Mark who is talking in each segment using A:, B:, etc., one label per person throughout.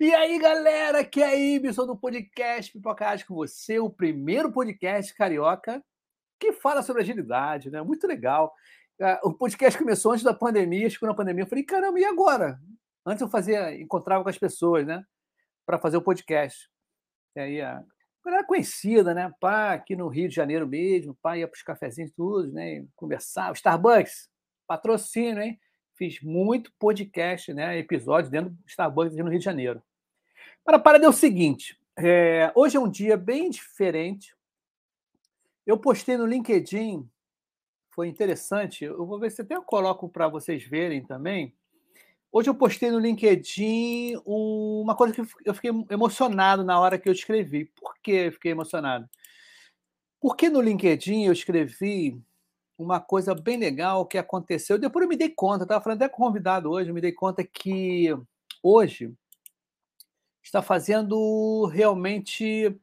A: E aí, galera, que é Ibson do podcast Pipocagem com você, o primeiro podcast carioca que fala sobre agilidade, né? Muito legal. Ah, o podcast começou antes da pandemia, chegou na pandemia, eu falei, caramba, e agora? Antes eu fazia, encontrava com as pessoas, né? Para fazer o podcast. E aí, a galera conhecida, né? Pá, aqui no Rio de Janeiro mesmo, pá, ia para os cafezinhos tudo, né? Conversava, Starbucks, patrocínio, hein? Fiz muito podcast, né? Episódio dentro do Starbucks no Rio de Janeiro. Para a parada é o seguinte: é, hoje é um dia bem diferente. Eu postei no LinkedIn, foi interessante. Eu vou ver se até eu coloco para vocês verem também. Hoje eu postei no LinkedIn uma coisa que eu fiquei emocionado na hora que eu escrevi. Por que eu fiquei emocionado? Porque no LinkedIn eu escrevi uma coisa bem legal que aconteceu. Depois eu me dei conta, estava falando até com convidado hoje, eu me dei conta que hoje está fazendo realmente.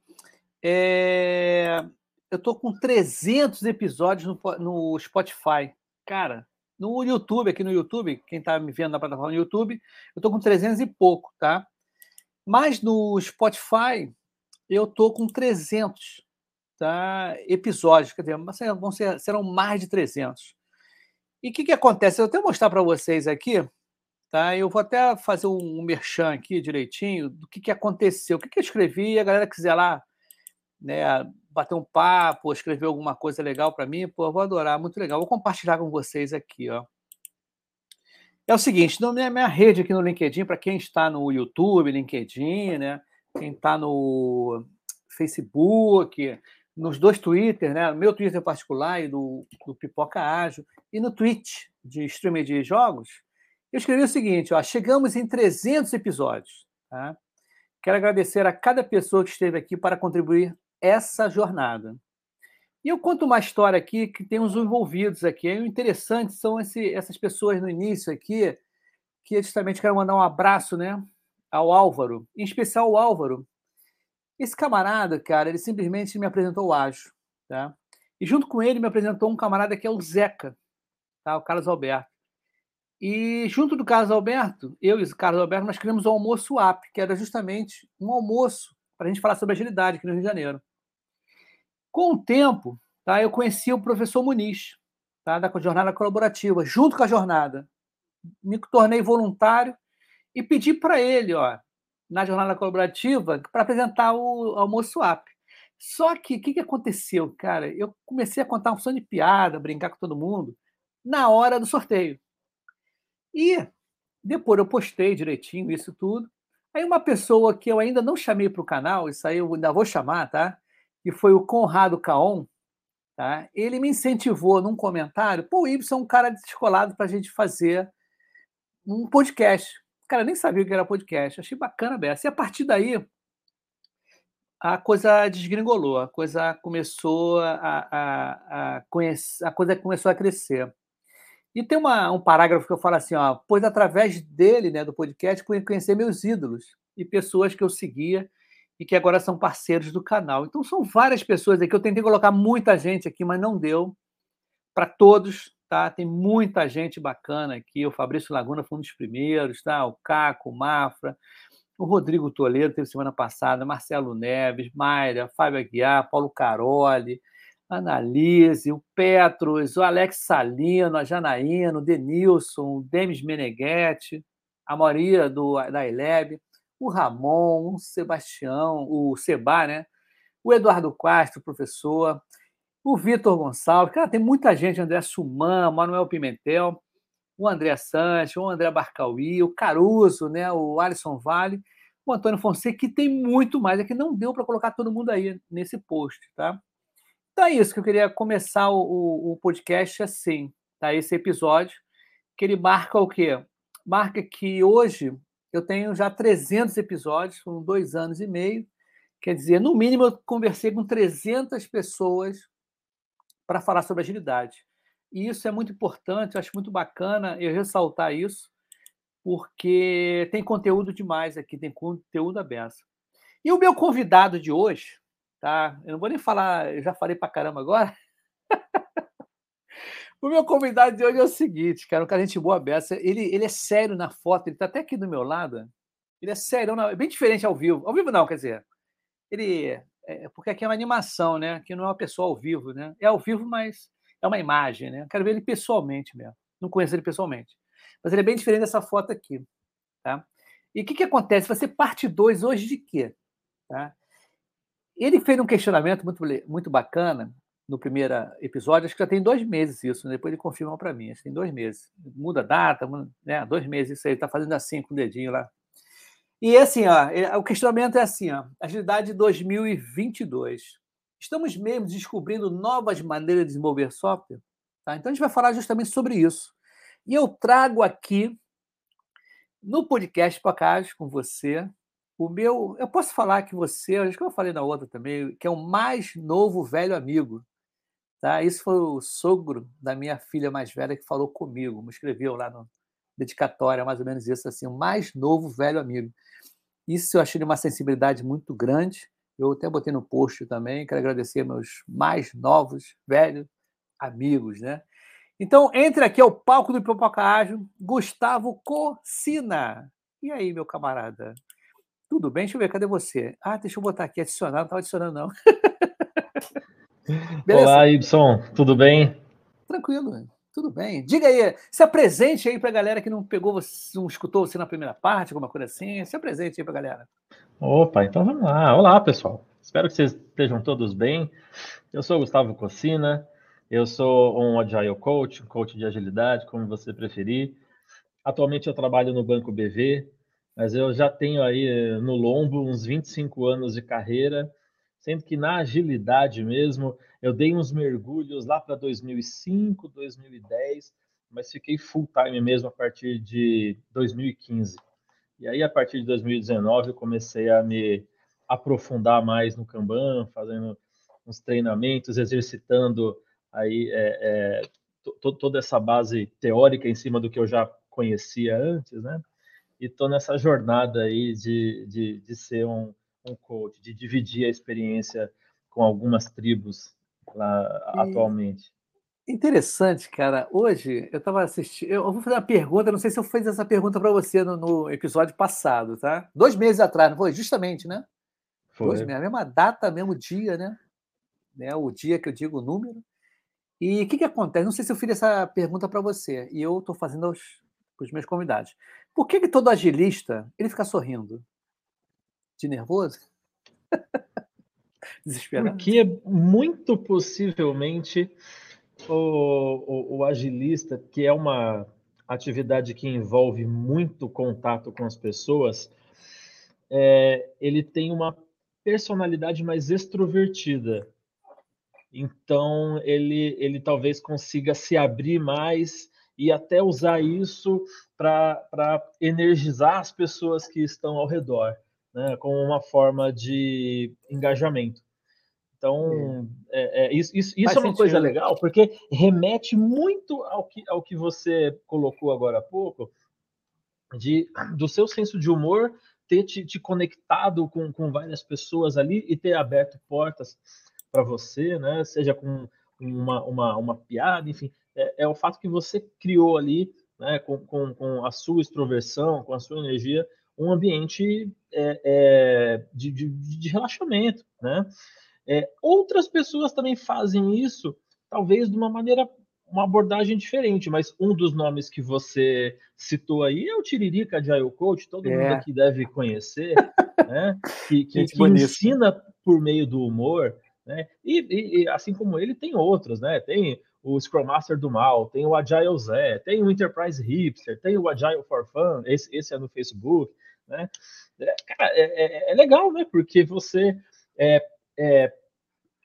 A: É... Eu estou com 300 episódios no, no, Spotify. Cara, no YouTube, aqui no YouTube, quem está me vendo na plataforma do YouTube, eu estou com 300 e pouco, tá? Mas no Spotify, eu estou com 300 tá? episódios, quer dizer, vão ser, serão mais de 300. E o que, que acontece? Eu vou até mostrar para vocês aqui Tá? Eu vou até fazer um merchan aqui direitinho do que, que aconteceu, o que, que eu escrevi, a galera quiser lá né, bater um papo, escrever alguma coisa legal para mim, pô, eu vou adorar, muito legal. Vou compartilhar com vocês aqui, ó. É o seguinte, na minha, minha rede aqui no LinkedIn, para quem está no YouTube, LinkedIn, né, quem está no Facebook, nos dois Twitter, né, meu Twitter particular e do, do Pipoca Ágil, e no Twitch de streaming de jogos, eu escrevi o seguinte: ó, chegamos em 300 episódios. Tá? Quero agradecer a cada pessoa que esteve aqui para contribuir essa jornada. E eu conto uma história aqui que tem uns envolvidos aqui. O interessante são esse, essas pessoas no início aqui, que justamente quero mandar um abraço né, ao Álvaro, em especial o Álvaro. Esse camarada, cara, ele simplesmente me apresentou o Ágio. Tá? E junto com ele me apresentou um camarada que é o Zeca, tá? o Carlos Alberto. E junto do Carlos Alberto, eu e o Carlos Alberto, nós criamos o Almoço App, que era justamente um almoço para a gente falar sobre agilidade aqui no Rio de Janeiro. Com o tempo, tá, eu conheci o professor Muniz, tá, da jornada colaborativa, junto com a jornada. Me tornei voluntário e pedi para ele, ó, na jornada colaborativa, para apresentar o Almoço App. Só que o que, que aconteceu, cara? Eu comecei a contar um som de piada, brincar com todo mundo, na hora do sorteio. E depois eu postei direitinho isso tudo. Aí uma pessoa que eu ainda não chamei para o canal, isso aí eu ainda vou chamar, tá? Que foi o Conrado Caon, tá? Ele me incentivou num comentário, pô, o Y é um cara descolado para a gente fazer um podcast. Cara, nem sabia o que era podcast, achei bacana dessa. E a partir daí, a coisa desgringolou, a coisa começou a, a, a, conhecer, a coisa começou a crescer. E tem uma, um parágrafo que eu falo assim, ó, pois através dele, né, do podcast, pude conhecer meus ídolos e pessoas que eu seguia e que agora são parceiros do canal. Então são várias pessoas aqui. Eu tentei colocar muita gente aqui, mas não deu para todos, tá? Tem muita gente bacana aqui. O Fabrício Laguna foi um dos primeiros, tá? O Caco, o Mafra, o Rodrigo Toledo teve semana passada, Marcelo Neves, Mayra, Fábio Aguiar, Paulo Caroli, Analise, o Petros, o Alex Salino, a Janaína, o Denilson, o Demis Meneghetti, a Maria do, da ILEB, o Ramon, o Sebastião, o Seba, né? O Eduardo Castro, professor, o Vitor Gonçalves, cara, tem muita gente, André Suman, Manuel Pimentel, o André Sanches, o André Barcauí, o Caruso, né? o Alisson Vale, o Antônio Fonseca, que tem muito mais, é que não deu para colocar todo mundo aí nesse post, tá? Então é isso que eu queria começar o, o, podcast assim, tá? Esse episódio, que ele marca o quê? Marca que hoje eu tenho já 300 episódios, foram dois anos e meio. Quer dizer, no mínimo eu conversei com 300 pessoas para falar sobre agilidade. E isso é muito importante, eu acho muito bacana eu ressaltar isso, porque tem conteúdo demais aqui, tem conteúdo aberto. E o meu convidado de hoje, tá? Eu não vou nem falar, eu já falei pra caramba agora. o meu convidado de hoje é o seguinte, cara, um cara gente boa beça. Ele, ele é sério na foto, ele tá até aqui do meu lado. Ele é sério, é bem diferente ao vivo. Ao vivo não, quer dizer. Ele é, porque aqui é uma animação, né? Que não é uma pessoa ao vivo, né? É ao vivo, mas é uma imagem, né? Quero ver ele pessoalmente mesmo. Não conheço ele pessoalmente. Mas ele é bem diferente dessa foto aqui, tá? E o que, que acontece? Vai ser parte 2 hoje de quê? Tá? Ele fez um questionamento muito, muito bacana no primeiro episódio, acho que já tem dois meses isso, né? depois ele confirma para mim, acho que tem dois meses. Muda a data, muda, né? dois meses isso aí, está fazendo assim com o dedinho lá. E assim, ó, o questionamento é assim, ó, agilidade 2022. Estamos mesmo descobrindo novas maneiras de desenvolver software? Tá? Então a gente vai falar justamente sobre isso. E eu trago aqui no podcast Pacage com você o meu. Eu posso falar que você, acho que eu falei na outra também, que é o mais novo velho amigo. Tá? Isso foi o sogro da minha filha mais velha que falou comigo, me escreveu lá no dedicatória, mais ou menos isso, assim, o mais novo velho amigo. Isso eu achei de uma sensibilidade muito grande. Eu até botei no post também. Quero agradecer meus mais novos, velhos amigos, né? Então, entre aqui ao palco do Pipoca Ágil, Gustavo Cocina. E aí, meu camarada? Tudo bem? Deixa eu ver, cadê você? Ah, deixa eu botar aqui, adicionar, não estava adicionando, não.
B: Olá, Ibson, tudo bem?
A: Tranquilo, tudo bem. Diga aí, se apresente aí para a galera que não pegou você, não escutou você na primeira parte, alguma coisa assim. Se apresente aí para a galera.
B: Opa, então vamos lá. Olá, pessoal. Espero que vocês estejam todos bem. Eu sou Gustavo Cocina, eu sou um Agile Coach, um coach de agilidade, como você preferir. Atualmente eu trabalho no Banco BV, mas eu já tenho aí eh, no lombo uns 25 anos de carreira, sendo que na agilidade mesmo eu dei uns mergulhos lá para 2005, 2010, mas fiquei full time mesmo a partir de 2015. E aí, a partir de 2019, eu comecei a me aprofundar mais no Kanban, fazendo uns treinamentos, exercitando aí é, é, toda essa base teórica em cima do que eu já conhecia antes, né? E estou nessa jornada aí de, de, de ser um, um coach, de dividir a experiência com algumas tribos lá e... atualmente.
A: Interessante, cara. Hoje eu estava assistindo. Eu vou fazer uma pergunta, não sei se eu fiz essa pergunta para você no, no, episódio passado, tá? Dois meses atrás, não foi? Justamente, né? Foi. Dois meses, a mesma data, mesmo dia, né? né? O dia que eu digo o número. E o que, que acontece? Não sei se eu fiz essa pergunta para você, e eu estou fazendo aos, os meus convidados. Por que, que todo agilista ele fica sorrindo? De nervoso?
B: Desesperado? Porque muito possivelmente o, o, o agilista, que é uma atividade que envolve muito contato com as pessoas, é, ele tem uma personalidade mais extrovertida. Então, ele, ele talvez consiga se abrir mais e até usar isso para energizar as pessoas que estão ao redor, né, como uma forma de engajamento. Então, é, é, isso, isso, isso é uma coisa legal, porque remete muito ao que, ao que você colocou agora há pouco, de, do seu senso de humor ter te, te conectado com, com várias pessoas ali e ter aberto portas para você, né? Seja com uma, uma, uma piada, enfim, é, é, o fato que você criou ali, né, com, com, com a sua extroversão, com a sua energia, um ambiente é, é, de, de, de relaxamento, né? É, outras pessoas também fazem isso, talvez de uma maneira, uma abordagem diferente, mas um dos nomes que você citou aí é o Tiririca de Agile Coach, todo é. mundo aqui deve conhecer, né? que, que, que ensina por meio do humor, né? E, e, assim como ele, tem outros, né? Tem o Scrum Master do Mal, tem o Agile Zé, tem o Enterprise Hipster, tem o Agile for Fun, esse, esse é no Facebook, né? É, cara, é, é, é legal, né? Porque você é, é,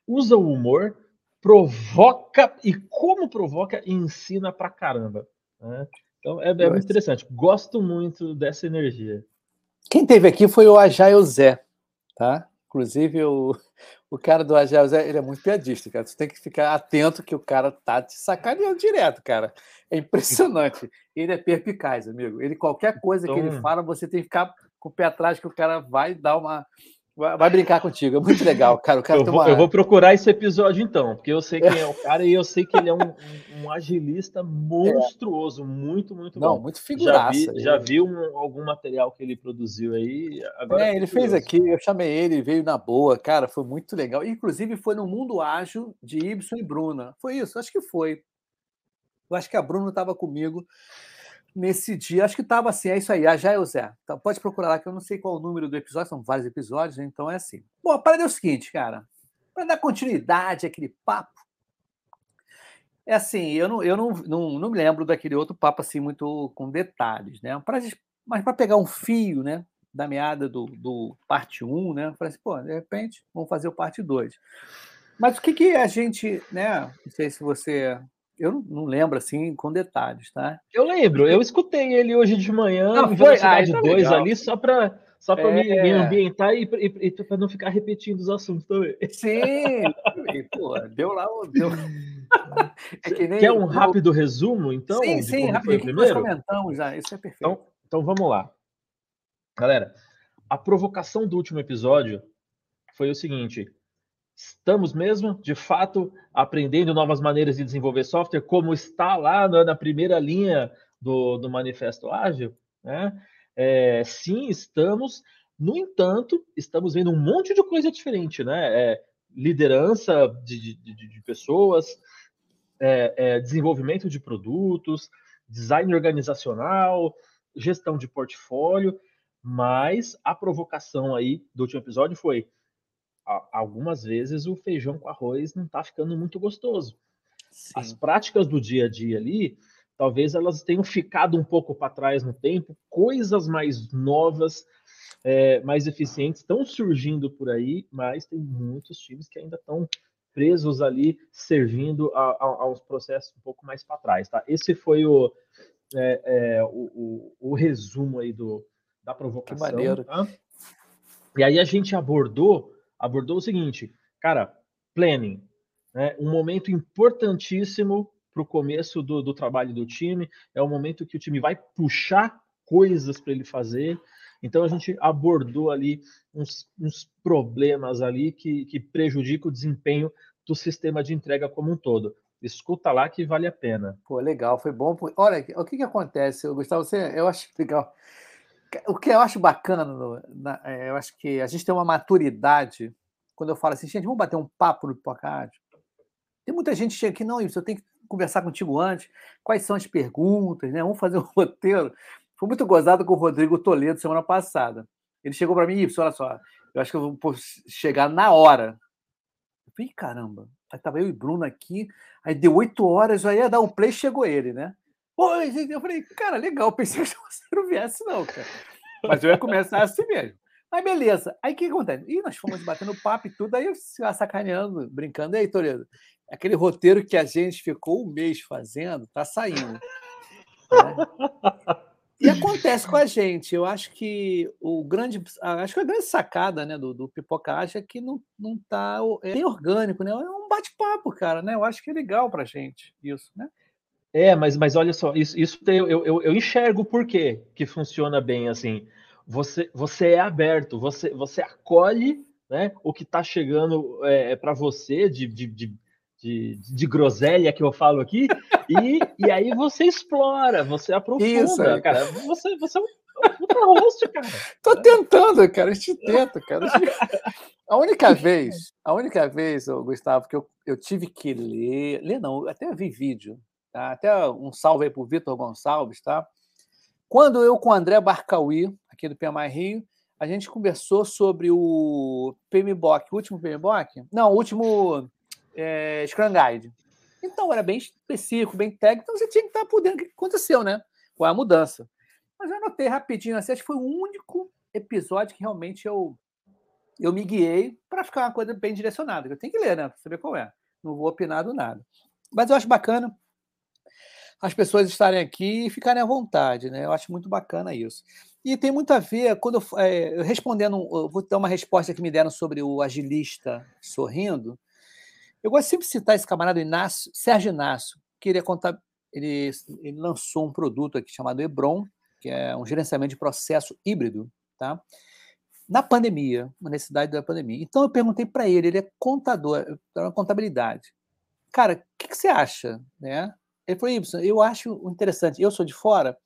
B: usa o humor, provoca e como provoca, ensina pra caramba. Né? Então é, é muito interessante. Gosto muito dessa energia.
A: Quem teve aqui foi o Agile Zé, tá? Inclusive, o, o cara do Agile Zé, ele é muito piadista, cara. Você tem que ficar atento que o cara tá te sacaneando direto, cara. É impressionante. Ele é perpicaz, amigo. Ele, qualquer coisa então... que ele então fala, você tem que ficar com o pé atrás que o cara vai dar uma Vai, vai, brincar contigo, é muito legal, cara. O cara
B: eu, vou, uma... eu vou procurar esse episódio então, porque eu sei quem é o cara e eu sei que ele é um, um, um agilista monstruoso, é. muito, muito
A: Não,
B: bom.
A: muito figuraça.
B: Já vi, já vi um, algum material que ele produziu aí. Agora
A: é, ele fez aqui, eu chamei ele, veio na boa, cara, foi muito legal. Inclusive foi no Mundo Ágil de Ibson e Bruna. Foi isso, acho que foi. Eu acho que a Bruna estava comigo nesse dia. Acho que estava assim, é isso aí, a já é o Zé. Então, pode procurar lá, que eu não sei qual o número do episódio, são vários episódios, né? então é assim. Bom, a parada é o seguinte, cara, para dar continuidade àquele papo, é assim, eu não, eu não, não, não me lembro daquele outro papo assim muito com detalhes, né? Pra, mas para pegar um fio, né, da meada do, do parte 1, né? Falei assim, pô, de repente, vamos fazer o parte 2. Mas o que, que a gente, né? Não sei se você eu não, lembro assim com detalhes, tá?
B: Eu lembro, eu escutei ele hoje de manhã não, em velocidade 2 ah, ali, só para só para é... me, ambientar e, e, e para não ficar repetindo os assuntos também.
A: Sim, pô, deu lá. Deu...
B: É que nem Quer um rápido resumo, então?
A: Sim, sim, rapidinho. Nós comentamos já, isso é perfeito.
B: Então, então vamos lá. Galera, a provocação do último episódio foi o seguinte: Estamos mesmo, de fato, aprendendo novas maneiras de desenvolver software, como está lá na primeira linha do, do Manifesto Ágil? Né? É, sim, estamos. No entanto, estamos vendo um monte de coisa diferente, né? É, liderança de, de, de pessoas, é, é, desenvolvimento de produtos, design organizacional, gestão de portfólio, mas a provocação aí do último episódio foi algumas vezes o feijão com arroz não está ficando muito gostoso. Sim. As práticas do dia a dia ali, talvez elas tenham ficado um pouco para trás no tempo, coisas mais novas, é, mais eficientes estão surgindo por aí, mas tem muitos times que ainda estão presos ali, servindo a, a, aos processos um pouco mais para trás. Tá? Esse foi o, é, é, o, o, o, resumo aí do, da provocação. Que maneiro. Tá? E aí a gente abordou abordou o seguinte, cara, planning, né? um momento importantíssimo para o começo do, do trabalho do time, é o momento que o time vai puxar coisas para ele fazer. Então a gente abordou ali uns, uns problemas ali que, que prejudicam o desempenho do sistema de entrega como um todo. Escuta lá que vale a pena.
A: Pô, legal, foi bom. Olha, o que, que acontece, Gustavo? Você, eu acho legal o que eu acho bacana, no, na, é, eu acho que a gente tem uma maturidade quando eu falo assim, gente, vamos bater um papo no Hipocard. Tem muita gente que chega aqui, não, isso eu tenho que conversar contigo antes. Quais são as perguntas, né? Vamos fazer um roteiro. Foi muito gozado com o Rodrigo Toledo semana passada. Ele chegou para mim, e olha só, eu acho que eu vou chegar na hora. Eu falei, caramba, aí tava eu e Bruno aqui, aí deu oito horas, aí ia dar um play, chegou ele, né? Oi, eu falei, cara, legal, pensei que você não viesse, não, cara. Mas eu ia começar assim mesmo. Aí beleza. Aí o que acontece? E nós fomos batendo papo e tudo, aí eu sacaneando, brincando. E aí, Toledo, aquele roteiro que a gente ficou um mês fazendo, tá saindo. Né? E acontece com a gente. Eu acho que o grande, acho que a grande sacada, né, do, do pipoca é que não, não tá é orgânico, né? É um bate-papo, cara, né? Eu acho que é legal pra gente isso, né?
B: É, mas, mas olha só, isso, isso eu, eu, eu enxergo por quê que funciona bem assim. Você, você é aberto, você, você acolhe né, o que está chegando é, para você de, de, de, de, de groselha que eu falo aqui, e, e aí você explora, você aprofunda, Isso, cara. Você, você é um puta host, cara.
A: Tô tentando, cara, a gente tenta, cara. A única vez, a única vez, Gustavo, que eu, eu tive que ler, ler não, até vi vídeo, Tá? Até um salve aí para o Vitor Gonçalves, tá? Quando eu com o André Barcauí, aqui do PMI Rio, a gente conversou sobre o PMBOK, o último PMBOK? Não, o último é, Scrum Guide. Então, era bem específico, bem técnico, então você tinha que estar por dentro do que aconteceu, né? Qual é a mudança. Mas eu anotei rapidinho, assim, acho que foi o único episódio que realmente eu, eu me guiei para ficar uma coisa bem direcionada. Eu tenho que ler, né? Para saber qual é. Não vou opinar do nada. Mas eu acho bacana as pessoas estarem aqui e ficarem à vontade, né? Eu acho muito bacana isso. E tem muito a ver, quando eu, é, respondendo, eu vou dar uma resposta que me deram sobre o agilista sorrindo. Eu gosto sempre de citar esse camarada Inácio, Sérgio Inácio, que ele, contar, ele, ele lançou um produto aqui chamado Hebron, que é um gerenciamento de processo híbrido, tá? na pandemia, uma necessidade da pandemia. Então eu perguntei para ele, ele é contador, na contabilidade. Cara, o que, que, você acha? Né? Ele falou, Ibsen, eu acho interessante, eu sou de fora.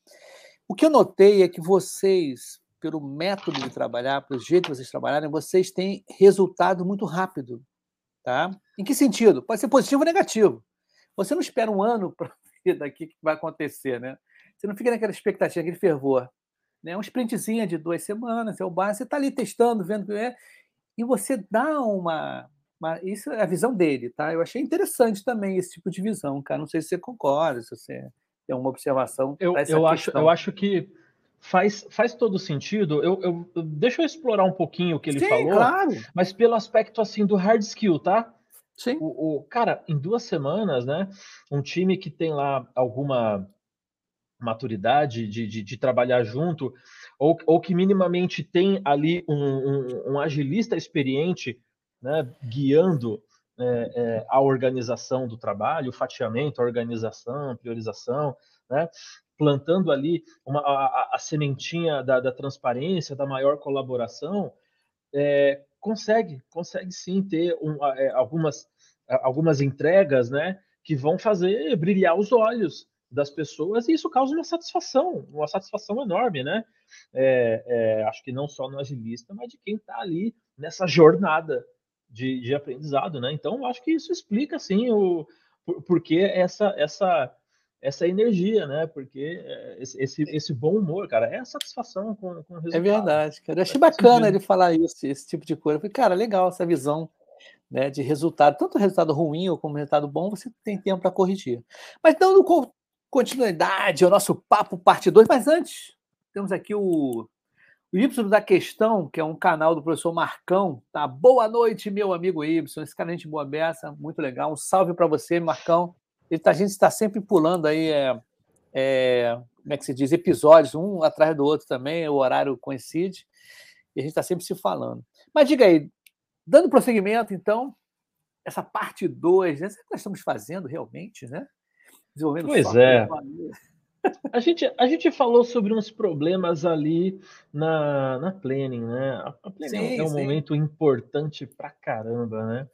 A: O que eu notei é que vocês, pelo método de trabalhar, pelo jeito que vocês trabalharem, vocês têm resultado muito rápido. Tá? Em que sentido? Pode ser positivo ou negativo. Você não espera um ano para ver daqui que vai acontecer, né? Você não fica naquela expectativa, aquele fervor. Né? Um sprintzinho de duas semanas, é o básico, você está ali testando, vendo o que é, e você dá uma, uma, Isso é a visão dele, tá? Eu achei interessante também esse tipo de visão, cara. Não sei se você concorda, se você tem uma observação.
B: Eu, eu, acho, eu acho que faz, faz todo sentido. Eu, eu, deixa eu explorar um pouquinho o que ele Sim, falou, claro. mas pelo aspecto assim do hard skill, tá?
A: Sim.
B: O, o, cara, em duas semanas, né? Um time que tem lá alguma maturidade de, de, de, trabalhar junto, ou, ou que minimamente tem ali um, um, um agilista experiente né, guiando é, é, a organização do trabalho, o fatiamento, a organização, a priorização, né, plantando ali uma, a, a sementinha da, da, transparência, da maior colaboração, é, consegue, consegue sim ter um, é, algumas, algumas entregas né, que vão fazer brilhar os olhos das pessoas e isso causa uma satisfação, uma satisfação enorme, né? É, é, acho que não só no agilista, mas de quem está ali nessa jornada de, de, aprendizado, né? Então, acho que isso explica, assim, o por, porque essa essa essa energia, né? Porque é, esse, esse, esse bom humor, cara, é a satisfação com, com o resultado.
A: É verdade, cara. Eu achei bacana ele falar isso, esse tipo de coisa. Eu falei, cara, legal essa visão né, de resultado, tanto resultado ruim ou como resultado bom, você tem tempo para corrigir. Mas dando continuidade ao nosso papo parte 2. Mas antes, temos aqui o, o Y da Questão, que é um canal do professor Marcão. Tá? Boa noite, meu amigo Y. Esse cara é gente boa beça, muito legal. Um salve para você, Marcão. Ele tá, a gente está sempre pulando aí, é, é, como é que se diz, episódios, um atrás do outro também, o horário coincide, e a gente está sempre se falando. Mas diga aí, dando prosseguimento, então, essa parte 2, né? O que nós estamos fazendo realmente, né?
B: desenvolvendo Pois é. A gente, a gente falou sobre uns problemas ali na, na planning, né? A planning sim, é um sim. momento importante pra caramba, né?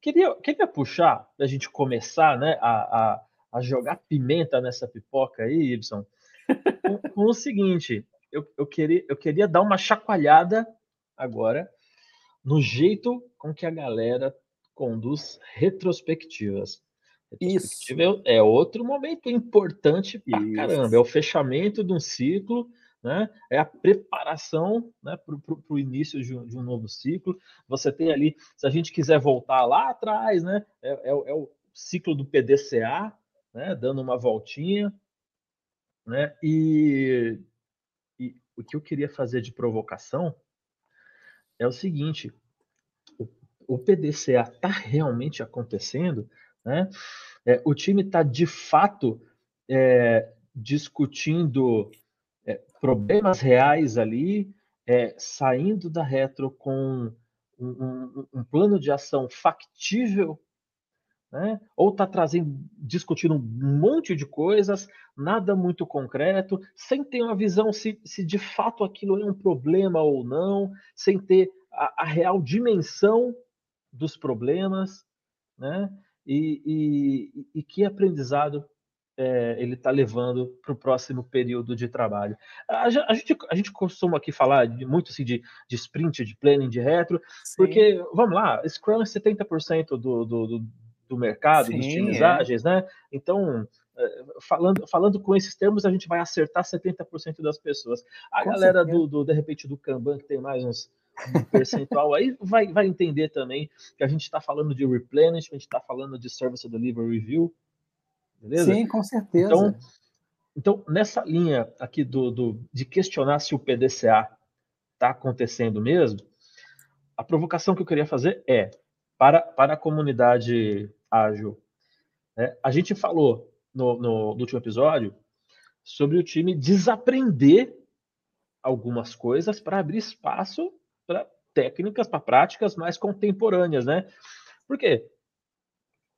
B: Queria, queria puxar, a gente começar né, a, a, a jogar pimenta nessa pipoca aí, Ibson, com, com o seguinte: eu, eu, queria, eu queria dar uma chacoalhada agora no jeito com que a galera conduz retrospectivas. Isso. É outro momento importante pra Isso. caramba. É o fechamento de um ciclo, né? É a preparação né, para o início de um, de um, novo ciclo. Você tem ali, se a gente quiser voltar lá atrás, né? É, é, é o ciclo do PDCA, né? Dando uma voltinha, né? E, e o que eu queria fazer de provocação é o seguinte: o, o PDCA está realmente acontecendo? Né? É, o time está de fato é, discutindo é, problemas reais ali, é, saindo da retro com um, um, um plano de ação factível, né? ou está trazendo, discutindo um monte de coisas, nada muito concreto, sem ter uma visão se, se de fato aquilo é um problema ou não, sem ter a, a real dimensão dos problemas, né? E, e, e que aprendizado é, ele está levando para o próximo período de trabalho. A, a, gente, a gente costuma aqui falar de, muito assim, de, de sprint, de planning, de retro, Sim. porque, vamos lá, Scrum é 70% do, do, do, do mercado, Sim, dos times é. ágeis, né? Então, é, falando, falando com esses termos, a gente vai acertar 70% das pessoas. A com galera do, do, de repente, do Kanban, que tem mais uns um percentual aí, vai, vai entender também que a gente está falando de replenishment, a gente está falando de Service Delivery Review, beleza?
A: Sim, com certeza.
B: Então, então nessa linha aqui do, do, de questionar se o PDCA está acontecendo mesmo, a provocação que eu queria fazer é para, para a comunidade ágil. Né? A gente falou no, no, no último episódio sobre o time desaprender algumas coisas para abrir espaço para técnicas, para práticas mais contemporâneas, né? Porque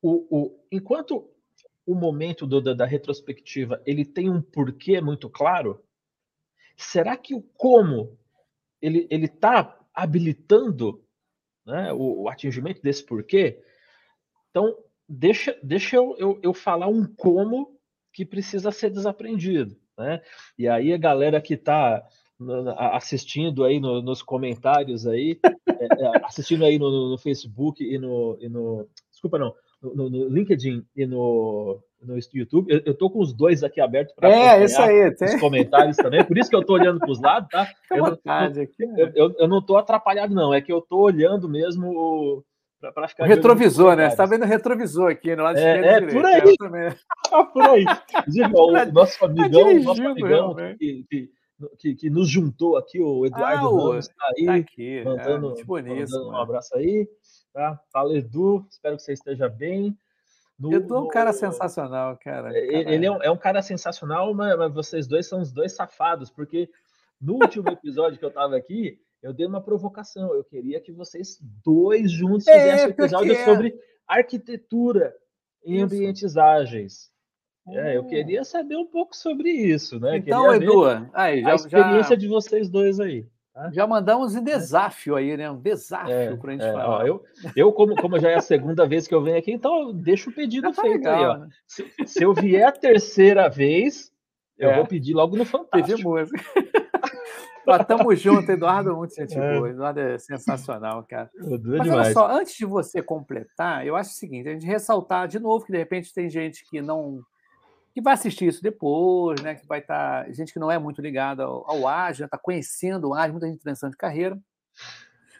B: o, o, enquanto o momento do, da, da retrospectiva ele tem um porquê muito claro, será que o como ele está habilitando né, o, o, atingimento desse porquê. Então, deixa, deixa eu, eu, eu falar um como que precisa ser desaprendido. Né? E aí a galera que está assistindo aí no, nos comentários aí, é, é, assistindo aí no, no, Facebook e no, e no desculpa não, no, no LinkedIn e no, no YouTube. Eu, eu tô com os dois aqui abertos para
A: é, isso aí,
B: tem. os comentários também. Por isso que eu tô olhando para os lados, tá? Eu não, aqui, né? eu, eu, eu, não tô atrapalhado, não. É que eu tô olhando mesmo para ficar.
A: O retrovisor, né? Você tá vendo o retrovisor aqui no lado
B: é,
A: esquerdo.
B: É, direito, por aí. também. por aí. Inclusive, o nosso tá amigão, tá nosso amigão que, que, que, que, nos juntou aqui, o Eduardo ah, Ramos, tá aí. Tá aqui, mandando, é, mandando um abraço aí. Tá? Fala, Edu. Espero que você esteja bem.
A: No, Edu é um cara no... sensacional, cara.
B: É, ele é um, é um, cara sensacional, mas, vocês dois são os dois safados, porque no último episódio que eu tava aqui, eu dei uma provocação. Eu queria que vocês dois juntos é, fizessem um episódio é. sobre arquitetura em isso. ambientes ágeis. É, eu hum. queria saber um pouco sobre isso, né?
A: Então, Edu, aí, já,
B: a experiência já... de vocês dois aí.
A: Tá? Já mandamos um desafio aí, né? Um desafio é, para a gente é, falar.
B: Ó, eu, eu como, como já é a segunda vez que eu venho aqui, então deixa o pedido tá feito legal, aí. Ó. Né? Se, se, eu vier a terceira vez, eu é. vou pedir logo no Fantástico. Pedir música.
A: tamo junto, Eduardo, muito gente é. boa. Eduardo é sensacional, cara. Mas demais. olha só, antes de você completar, eu acho o seguinte: a gente ressaltar de novo que de repente tem gente que não que vai assistir isso depois, né? Que vai estar. Tá, gente que não é muito ligada ao, ao ágil, está conhecendo o ágil, muita gente transição de carreira.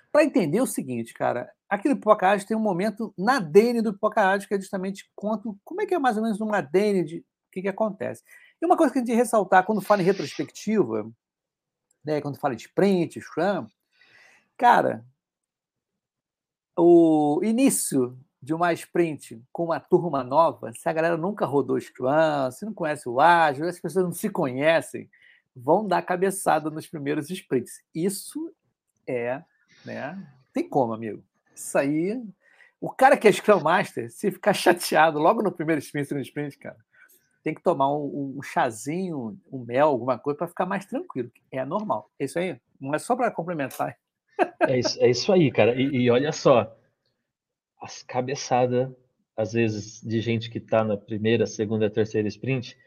A: Para entender o seguinte, cara, aqui no Pipoca Ágil tem um momento na DN do Pipoca Ágil, que é justamente quanto, como é que é mais ou menos uma DN de o que, que acontece. E uma coisa que a gente ressaltar quando fala em retrospectiva, né, quando fala de sprint, Scrum, cara, o início de uma sprint com uma turma nova, se a galera nunca rodou Scrum, se não conhece o Ágil, as pessoas não se conhecem, vão dar cabeçada nos primeiros sprints. Isso é, né? Tem como, amigo. Isso aí. O cara que é Scrum Master, se ficar chateado logo no primeiro sprint, no sprint, cara, tem que tomar um, um chazinho, um mel, alguma coisa, para ficar mais tranquilo. É normal. É isso aí. Não é só para complementar.
B: É isso, é isso aí, cara. E, e olha só, as cabeçadas, às vezes, de gente que está na primeira, segunda, terceira sprint,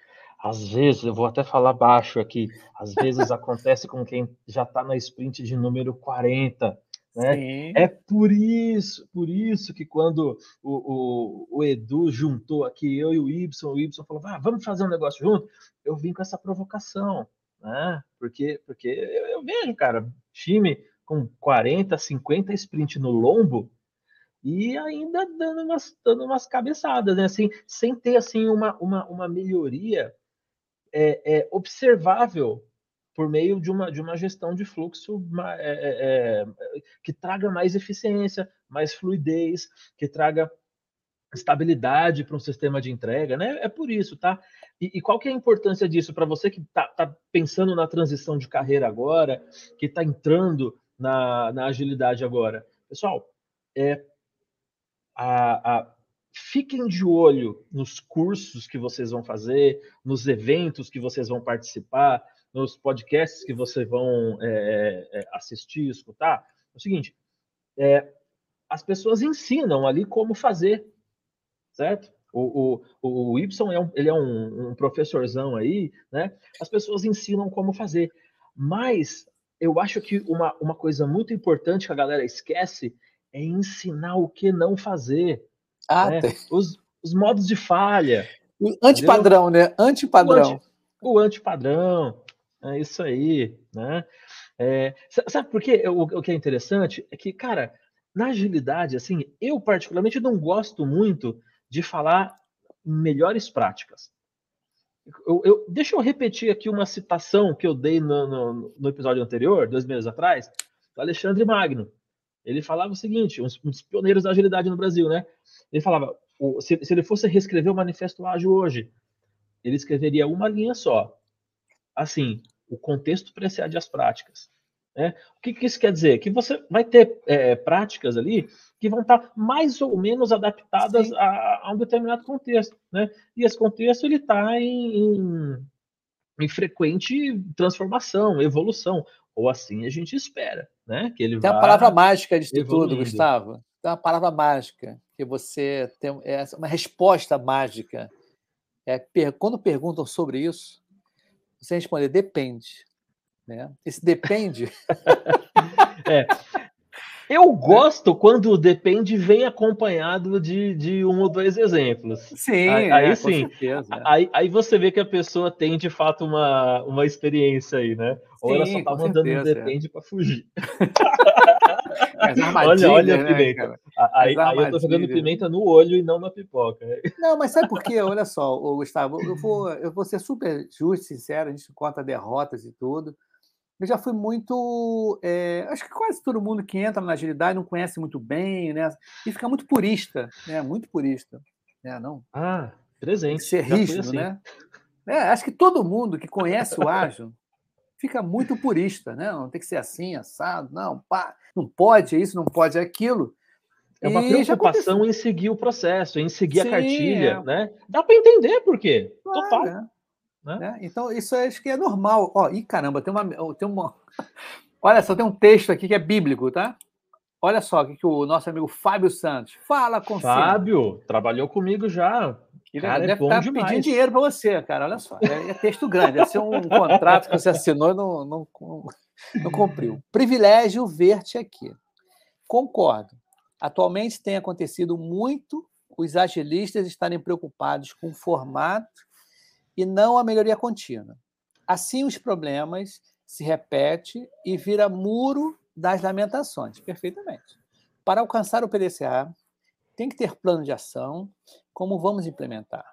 B: às vezes, eu vou até falar baixo aqui, às vezes acontece com quem já está na sprint de número 40. Né? É por isso, por isso que quando o, o, o, Edu juntou aqui, eu e o Ibson, o Ibson falou, ah, vamos fazer um negócio junto, eu vim com essa provocação, né? Porque, porque eu, eu vejo, cara, time com 40, 50 sprint no lombo, e ainda dando umas, dando umas cabeçadas, né? Assim, sem ter assim uma, uma, uma melhoria é, é, observável por meio de uma, de uma gestão de fluxo é, é, é, que traga mais eficiência, mais fluidez, que traga estabilidade para um sistema de entrega, né? É por isso, tá? E, e qual que é a importância disso para você que está tá pensando na transição de carreira agora, que está entrando na, na agilidade agora? Pessoal, é, a, a, fiquem de olho nos cursos que vocês vão fazer, nos eventos que vocês vão participar, nos podcasts que vocês vão é, é, assistir, escutar. É o seguinte, é, as pessoas ensinam ali como fazer, certo? O, o, o Y é um, ele é um, um professorzão aí, né? As pessoas ensinam como fazer. Mas eu acho que uma, uma coisa muito importante que a galera esquece é ensinar o que não fazer. Ah, né? os, os modos de falha.
A: Antipadrão, né? Antipadrão.
B: O, anti, antipadrão. É isso aí, né? É, sabe por quê? O, o que é interessante é que, cara, na agilidade, assim, eu particularmente não gosto muito de falar melhores práticas. Eu, eu, deixa eu repetir aqui uma citação que eu dei no, no, no, episódio anterior, dois meses atrás, do Alexandre Magno. Ele falava o seguinte, um dos pioneiros da agilidade no Brasil, né? Ele falava, se, se ele fosse reescrever o Manifesto Ágil hoje, ele escreveria uma linha só. Assim, o contexto precede as práticas. Né? O que, que, isso quer dizer? Que você vai ter é, práticas ali que vão estar mais ou menos adaptadas a, a, um determinado contexto. Né? E esse contexto ele está em, em, em frequente transformação, evolução. Ou assim a gente espera, né? Que ele
A: Tem a palavra mágica de tudo, Gustavo. Tem uma palavra mágica, que você tem é uma resposta mágica. É, quando perguntam sobre isso, você responde, depende. Né? Esse depende.
B: é. Eu gosto quando o depende vem acompanhado de, de um ou dois exemplos.
A: Sim,
B: aí,
A: é,
B: aí sim. Certeza, é. aí, aí você vê que a pessoa tem de fato uma, uma experiência aí, né? Ou sim, ela só tá mandando certeza, um é. depende para fugir. olha, olha a né, pimenta. Né, aí, aí eu tô jogando pimenta no olho e não na pipoca.
A: Não, mas sabe por quê? Olha só, Gustavo, eu vou, eu vou ser super justo, sincero, a gente conta derrotas e tudo eu já fui muito. É, acho que quase todo mundo que entra na agilidade não conhece muito bem, né? E fica muito purista, né? Muito purista. Né? Não?
B: Ah, presente.
A: Ser rígido, assim. né? É, acho que todo mundo que conhece o ágil fica muito purista, né? Não tem que ser assim, assado, não, pá, não pode isso, não pode aquilo.
B: É uma e preocupação em seguir o processo, em seguir Sim, a cartilha, é. né? Dá para entender por quê. Claro, Total. É.
A: Né? né? Então, isso acho que é normal. Ó, e caramba, tem uma, tem uma. Olha só, tem um texto aqui que é bíblico, tá? Olha só o que, que o nosso amigo Fábio Santos fala com
B: Fábio, trabalhou comigo já.
A: Ele cara, deve é bom estar demais. pedindo dinheiro para você, cara. Olha só. É, é texto grande. Deve ser um contrato que você assinou e não, não, não cumpriu. Privilégio ver-te aqui. Concordo. Atualmente tem acontecido muito os agilistas estarem preocupados com o formato e não a melhoria contínua. Assim, os problemas se repetem e vira muro das lamentações. Perfeitamente. Para alcançar o PDCA, tem que ter plano de ação, como vamos implementar.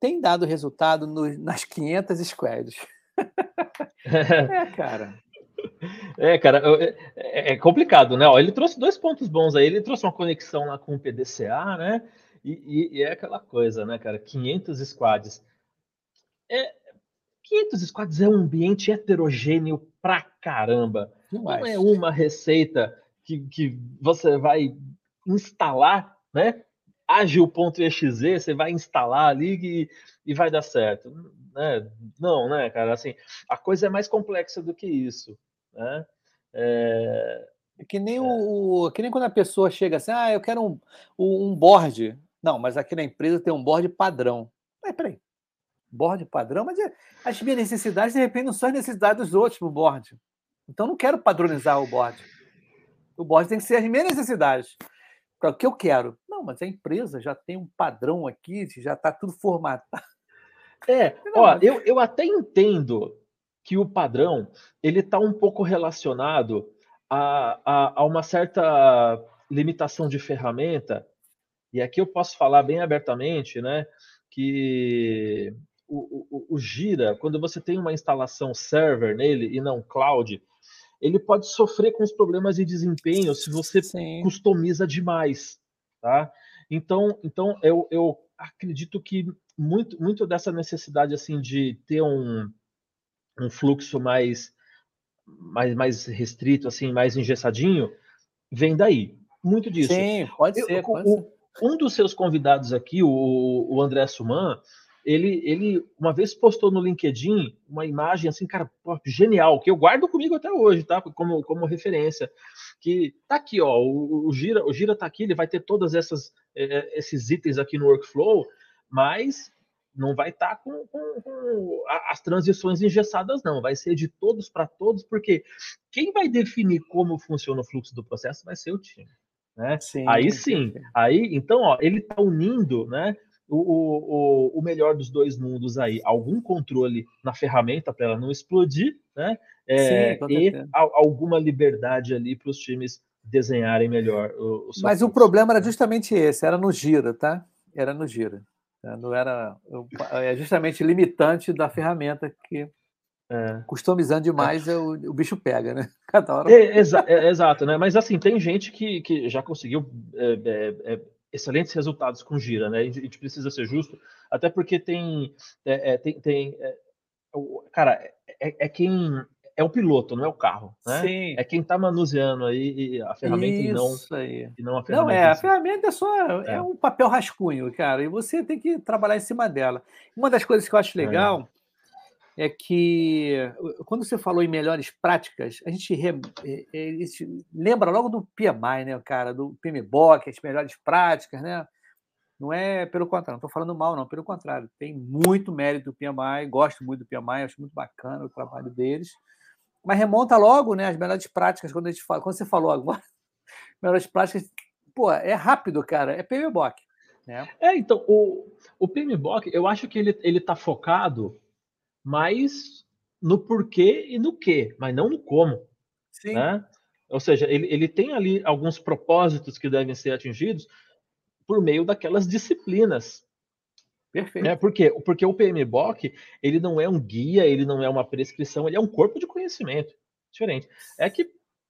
A: Tem dado resultado no, nas 500 squads. é, cara.
B: É, cara, é, é, complicado, né? Ó, ele trouxe dois pontos bons aí. Ele trouxe uma conexão lá com o PDCA, né? E, e, e é aquela coisa, né, cara? 500 squads. É, 500 squads é um ambiente heterogêneo pra caramba. Demais. Não é uma receita que, que você vai instalar, né? Agil.exe, você vai instalar ali e, e vai dar certo. Né? Não, né, cara? Assim, a coisa é mais complexa do que isso. Né?
A: É, é que nem é. o que nem quando a pessoa chega assim, ah, eu quero um, um board. Não, mas aqui na empresa tem um board padrão. Mas peraí, board padrão, mas é, as minhas necessidades, de repente, não são as necessidades dos outros no board. Então, não quero padronizar o board. O board tem que ser as minhas necessidades. Para o que eu quero. Não, mas a empresa já tem um padrão aqui, já está tudo formatado.
B: É, ó, eu, eu até entendo que o padrão ele está um pouco relacionado a, a, a uma certa limitação de ferramenta, e aqui eu posso falar bem abertamente, né, que o, o, o Gira, quando você tem uma instalação server nele e não cloud, ele pode sofrer com os problemas de desempenho se você Sim. customiza demais, tá? Então, então eu, eu acredito que muito, muito dessa necessidade assim de ter um, um fluxo mais, mais, mais restrito, assim, mais engessadinho, vem daí. Muito disso.
A: Sim, pode ser. Pode
B: o, ser. Um dos seus convidados aqui, o, o André Suman, ele, ele uma vez postou no LinkedIn uma imagem assim, cara, genial, que eu guardo comigo até hoje, tá? Como, como referência. Que tá aqui, ó, o, o Gira, o Gira tá aqui, ele vai ter todas essas é, esses itens aqui no workflow, mas não vai estar tá com, com, com, as transições engessadas, não. Vai ser de todos para todos, porque quem vai definir como funciona o fluxo do processo vai ser o time. Né? Sim, aí sim, sim, aí então ó, ele está unindo né, o, o, o melhor dos dois mundos aí, algum controle na ferramenta para ela não explodir, né? É, Sim, e a, alguma liberdade ali para os times desenharem melhor o,
A: o Mas o problema era justamente esse, era no gira, tá? Era no gira. Né? Não era é justamente limitante da ferramenta que é. customizando demais é. o, o, bicho pega, né?
B: Cada hora. É, exa é, exato, né? Mas assim tem gente que, que já conseguiu é, é, excelentes resultados com gira, né? A gente precisa ser justo, até porque tem, é, é, tem, tem é, cara, é, é, quem é o piloto, não é o carro, né? Sim. É quem está manuseando aí a ferramenta Isso e não,
A: aí.
B: E não
A: a ferramenta. Não é, a ferramenta é só é. um papel rascunho, cara, e você tem que trabalhar em cima dela. Uma das coisas que eu acho legal é que quando você falou em melhores práticas, a gente, re, é, é, a gente lembra logo do PMI, né, cara, do PMBOK, as melhores práticas, né? Não é pelo contrário, não estou falando mal, não, pelo contrário, tem muito mérito do PMI, gosto muito do PMI, acho muito bacana o trabalho deles. Mas remonta logo, né, as melhores práticas quando a gente fala, quando você falou agora, melhores práticas, pô, é rápido, cara, é PMBOK. Né?
B: É, então, o, o PMBOK, eu acho que ele, ele tá focado mais no porquê e no que, mas não no como. Sim. Né? Ou seja, ele, ele tem ali alguns propósitos que devem ser atingidos por meio daquelas disciplinas. Perfeito. Né? Por quê? Porque o PMBOK, ele não é um guia, ele não é uma prescrição, ele é um corpo de conhecimento diferente. É que,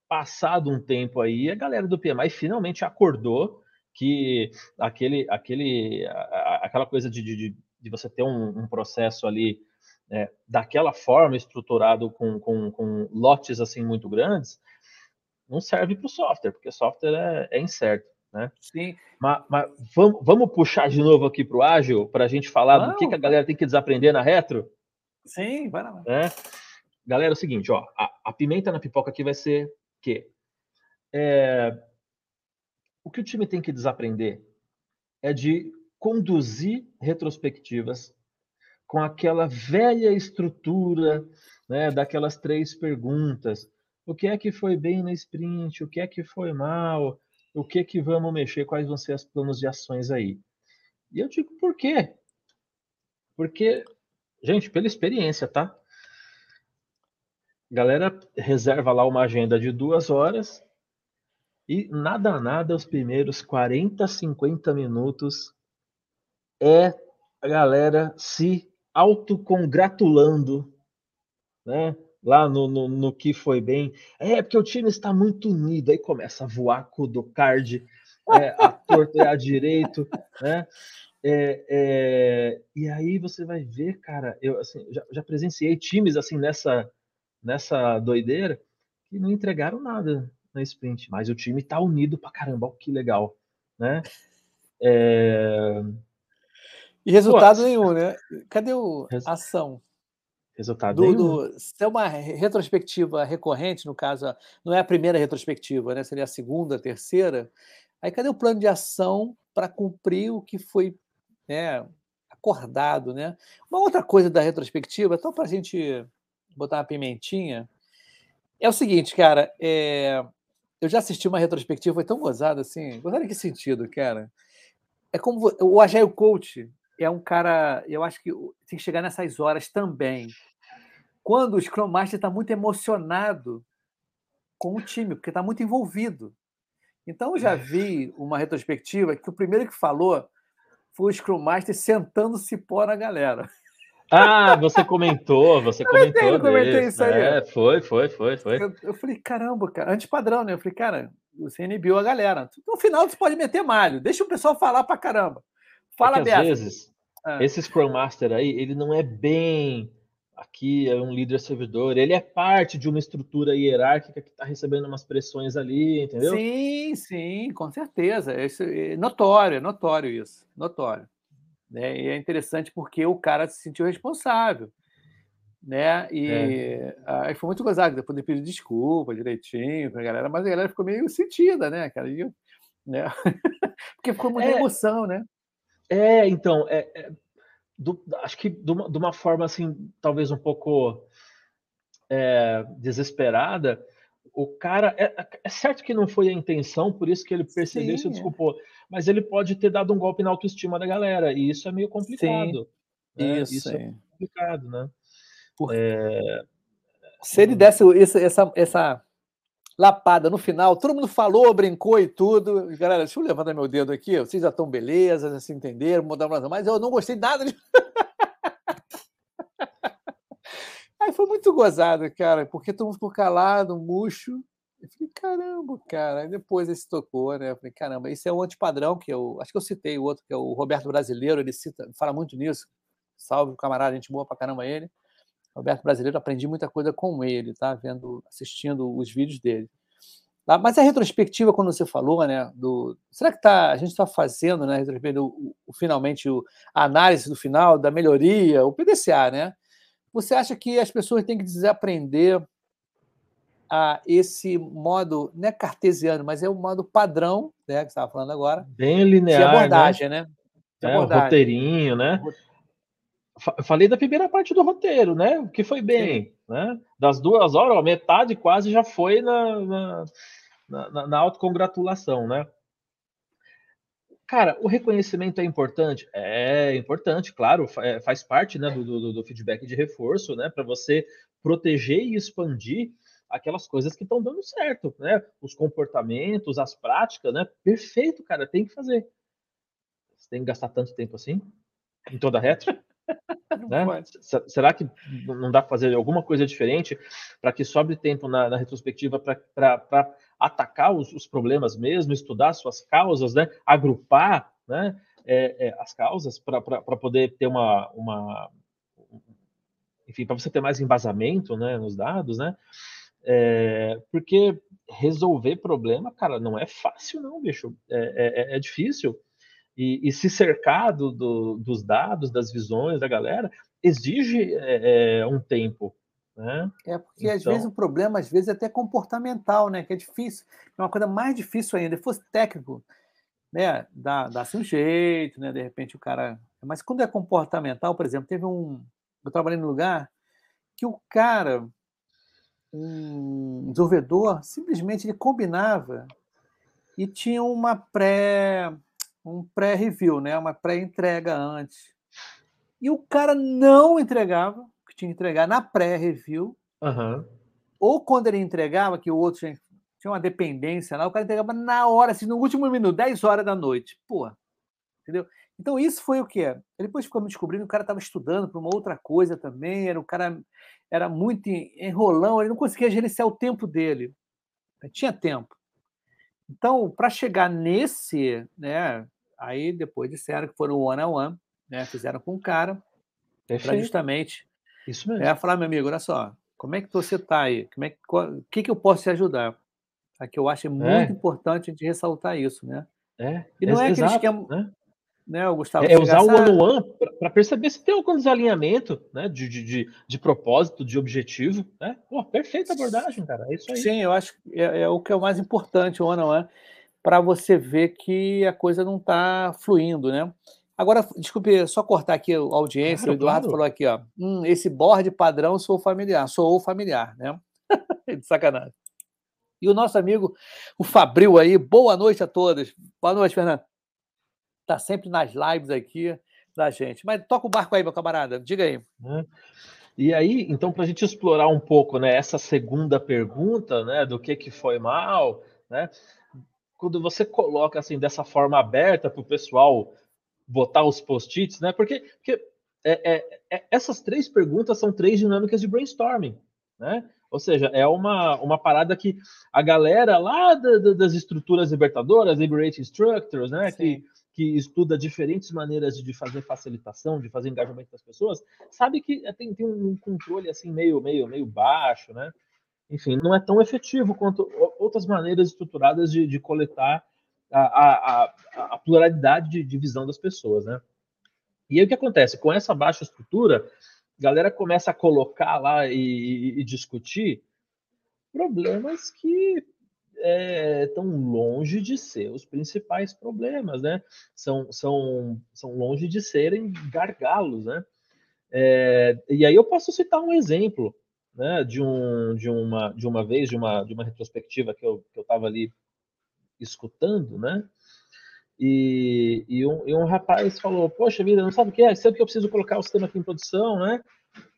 B: passado um tempo aí, a galera do PMI finalmente acordou que aquele, aquele, aquela coisa de, de, de você ter um, um processo ali é, daquela forma, estruturado com, com, com, lotes assim muito grandes, não serve para o software, porque software é, é incerto. Né?
A: Sim.
B: Mas, mas vamos, vamos, puxar de novo aqui para o ágil para a gente falar não. do que, que, a galera tem que desaprender na retro?
A: Sim, vai lá.
B: É. Galera, é o seguinte, ó, a, a, pimenta na pipoca aqui vai ser que é, o que o time tem que desaprender é de conduzir retrospectivas com aquela velha estrutura né, daquelas três perguntas. O que é que foi bem na sprint? O que é que foi mal? O que é que vamos mexer? Quais vão ser os planos de ações aí? E eu digo por quê? Porque, gente, pela experiência, tá? Galera reserva lá uma agenda de duas horas e nada, nada, os primeiros 40, 50 minutos é a galera se autocongratulando, né? Lá no, no, no, que foi bem. É, porque o time está muito unido. Aí começa a voar com o card, é, a torta e a direito, né? É, é, e aí você vai ver, cara, eu assim, já, já, presenciei times assim nessa, nessa doideira que não entregaram nada na sprint, mas o time tá unido pra caramba, ó, que legal, né? É,
A: e resultado Pô, nenhum, né? Cadê o res... ação?
B: Resultado do, nenhum.
A: Do, se é uma retrospectiva recorrente, no caso, não é a primeira retrospectiva, né? Seria a segunda, a terceira. Aí cadê o plano de ação para cumprir o que foi né, acordado, né? Uma outra coisa da retrospectiva, então para a gente botar uma pimentinha, é o seguinte, cara. É... Eu já assisti uma retrospectiva, foi tão gozada assim. Gozada em que sentido, cara? É como o Agile Coach, é um cara, eu acho que tem que chegar nessas horas também. Quando o Scrum Master está muito emocionado com o time, porque está muito envolvido. Então, eu já vi uma retrospectiva que o primeiro que falou foi o Scrum Master sentando cipó na galera.
B: Ah, você comentou, você comentei, comentou.
A: Eu comentei isso aí.
B: É, foi, foi, foi, foi.
A: Eu, eu falei, caramba, cara, antipadrão, né? Eu falei, cara, você inibiu a galera. No final, você pode meter malho, deixa o pessoal falar pra caramba. Fala é
B: que, às vezes, ah. esse Scrum Master aí, ele não é bem aqui é um líder servidor, ele é parte de uma estrutura hierárquica que está recebendo umas pressões ali, entendeu?
A: Sim, sim, com certeza. Isso é notório, é notório isso, notório. Né? E é interessante porque o cara se sentiu responsável. Né? E é. aí foi muito gozado, depois ele pediu desculpa direitinho para a galera, mas a galera ficou meio sentida, né, cara? E, né? porque ficou muita é. emoção, né?
B: É, então, é, é do, acho que de uma, de uma, forma assim, talvez um pouco é, desesperada, o cara. É, é, certo que não foi a intenção, por isso que ele percebeu e se desculpou, mas ele pode ter dado um golpe na autoestima da galera, e isso é meio complicado. Né? Isso, isso é complicado, né?
A: É, se ele desse essa, essa lapada no final, todo mundo falou, brincou e tudo. Galera, deixa eu levantar meu dedo aqui, vocês já estão beleza, já se entenderam, mudaram, mas eu não gostei nada de. Aí foi muito gozado, cara, porque todo mundo ficou calado, murcho. Eu falei, caramba, cara. Aí depois ele se tocou, né? Eu falei, caramba, isso é um antipadrão que eu. Acho que eu citei o outro, que é o Roberto Brasileiro, ele cita, fala muito nisso. Salve o camarada, gente boa pra caramba ele. Roberto Brasileiro, aprendi muita coisa com ele, tá? Vendo, assistindo os vídeos dele. Tá? Mas a retrospectiva, quando você falou, né? Do, será que tá, a gente está fazendo, né? O, o, finalmente o, a análise do final da melhoria, o PDCA, né? Você acha que as pessoas têm que desaprender a esse modo, não é cartesiano, mas é o modo padrão, né, que você estava falando agora.
B: Bem linear. De
A: né? abordagem, né? né?
B: De é, abordagem. Roteirinho, né? Falei da primeira parte do roteiro, né? Que foi bem, né? Das duas horas, ó, metade quase já foi na, na, na, na autocongratulação, né? Cara, o reconhecimento é importante? É importante, claro, é, faz parte né, do, do, do feedback de reforço, né? Para você proteger e expandir aquelas coisas que estão dando certo, né? Os comportamentos, as práticas, né? Perfeito, cara, tem que fazer. Você tem que gastar tanto tempo assim em toda a retro? Né? Será que não dá para fazer alguma coisa diferente para que sobre tempo na, na retrospectiva para atacar os, os, problemas mesmo, estudar suas causas, né? agrupar né? É, é, as causas para poder ter uma, uma enfim, para você ter mais embasamento né, nos dados, né? É, porque resolver problema, cara, não é fácil, não, bicho. É, é, é difícil. E, e, se cercar do, do, dos dados, das visões da galera, exige é, é, um tempo. Né?
A: É, porque então... às vezes o problema, às vezes, é até comportamental, né? Que é difícil. É uma coisa mais difícil ainda. Se fosse técnico, né? Dá-se um jeito, né? De repente o cara. Mas quando é comportamental, por exemplo, teve um. Eu trabalhei num lugar que o cara um desenvolvedor simplesmente ele combinava e tinha uma pré um pré-review, né, uma pré-entrega antes. E o cara não entregava, que tinha que entregar na pré-review.
B: Uhum.
A: Ou quando ele entregava, que o outro tinha, tinha uma dependência lá, o cara entregava na hora, assim, no último minuto, 10 horas da noite. Porra. Entendeu? Então, isso foi o que? Ele depois ficou me descobrindo que o cara estava estudando para uma outra coisa também, era o cara era muito enrolão, ele não conseguia gerenciar o tempo dele. Tinha tempo. Então, para chegar nesse, né, aí depois disseram que foram one on one, né, fizeram com o cara, para justamente
B: isso mesmo.
A: É, falar, meu amigo, olha só, como é que você está aí? Como é que, o que, que eu posso te ajudar? Aqui eu acho muito é. importante de ressaltar isso, né?
B: É,
A: e não é, é aquele esquema, né? Né, o Gustavo?
B: É, usar o one-on-one para perceber se tem algum desalinhamento né, de, de, de, de, propósito, de objetivo. Né? Pô, perfeita abordagem, cara. É isso aí.
A: Sim, eu acho que é, é o que é o mais importante, o one-on-one, para você ver que a coisa não está fluindo, né? Agora, desculpe, só cortar aqui a audiência. Claro, o Eduardo claro. falou aqui, ó. Hum, esse board padrão sou familiar, sou familiar, né? de sacanagem. E o nosso amigo, o Fabril aí, boa noite a todos. Boa noite, Fernando está sempre nas lives aqui da gente. Mas toca o barco aí, meu camarada, diga aí.
B: É. E aí, então, para a gente explorar um pouco né, essa segunda pergunta, né, do que, que foi mal, né, quando você coloca assim dessa forma aberta para o pessoal botar os post-its, né, porque, porque é, é, é, essas três perguntas são três dinâmicas de brainstorming, né? Ou seja, é uma, uma parada que a galera lá da, da, das estruturas libertadoras, liberating structures, né, Sim. que que estuda diferentes maneiras de fazer facilitação, de fazer engajamento das pessoas, sabe que é, tem, tem um controle assim meio, meio, meio baixo, né? Enfim, não é tão efetivo quanto outras maneiras estruturadas de, de coletar a, a, a, a pluralidade de, de, visão das pessoas, né? E aí o que acontece? Com essa baixa estrutura, a galera começa a colocar lá e, e, e discutir problemas que é, tão longe de ser os principais problemas, né? São, são, são longe de serem gargalos, né? É, e aí eu posso citar um exemplo, né? De, um, de, uma, de uma vez, de uma, de uma retrospectiva que eu estava ali escutando, né? E, e, um, e um rapaz falou, poxa vida, não sabe o que é? Sempre que eu preciso colocar o sistema aqui em produção, né?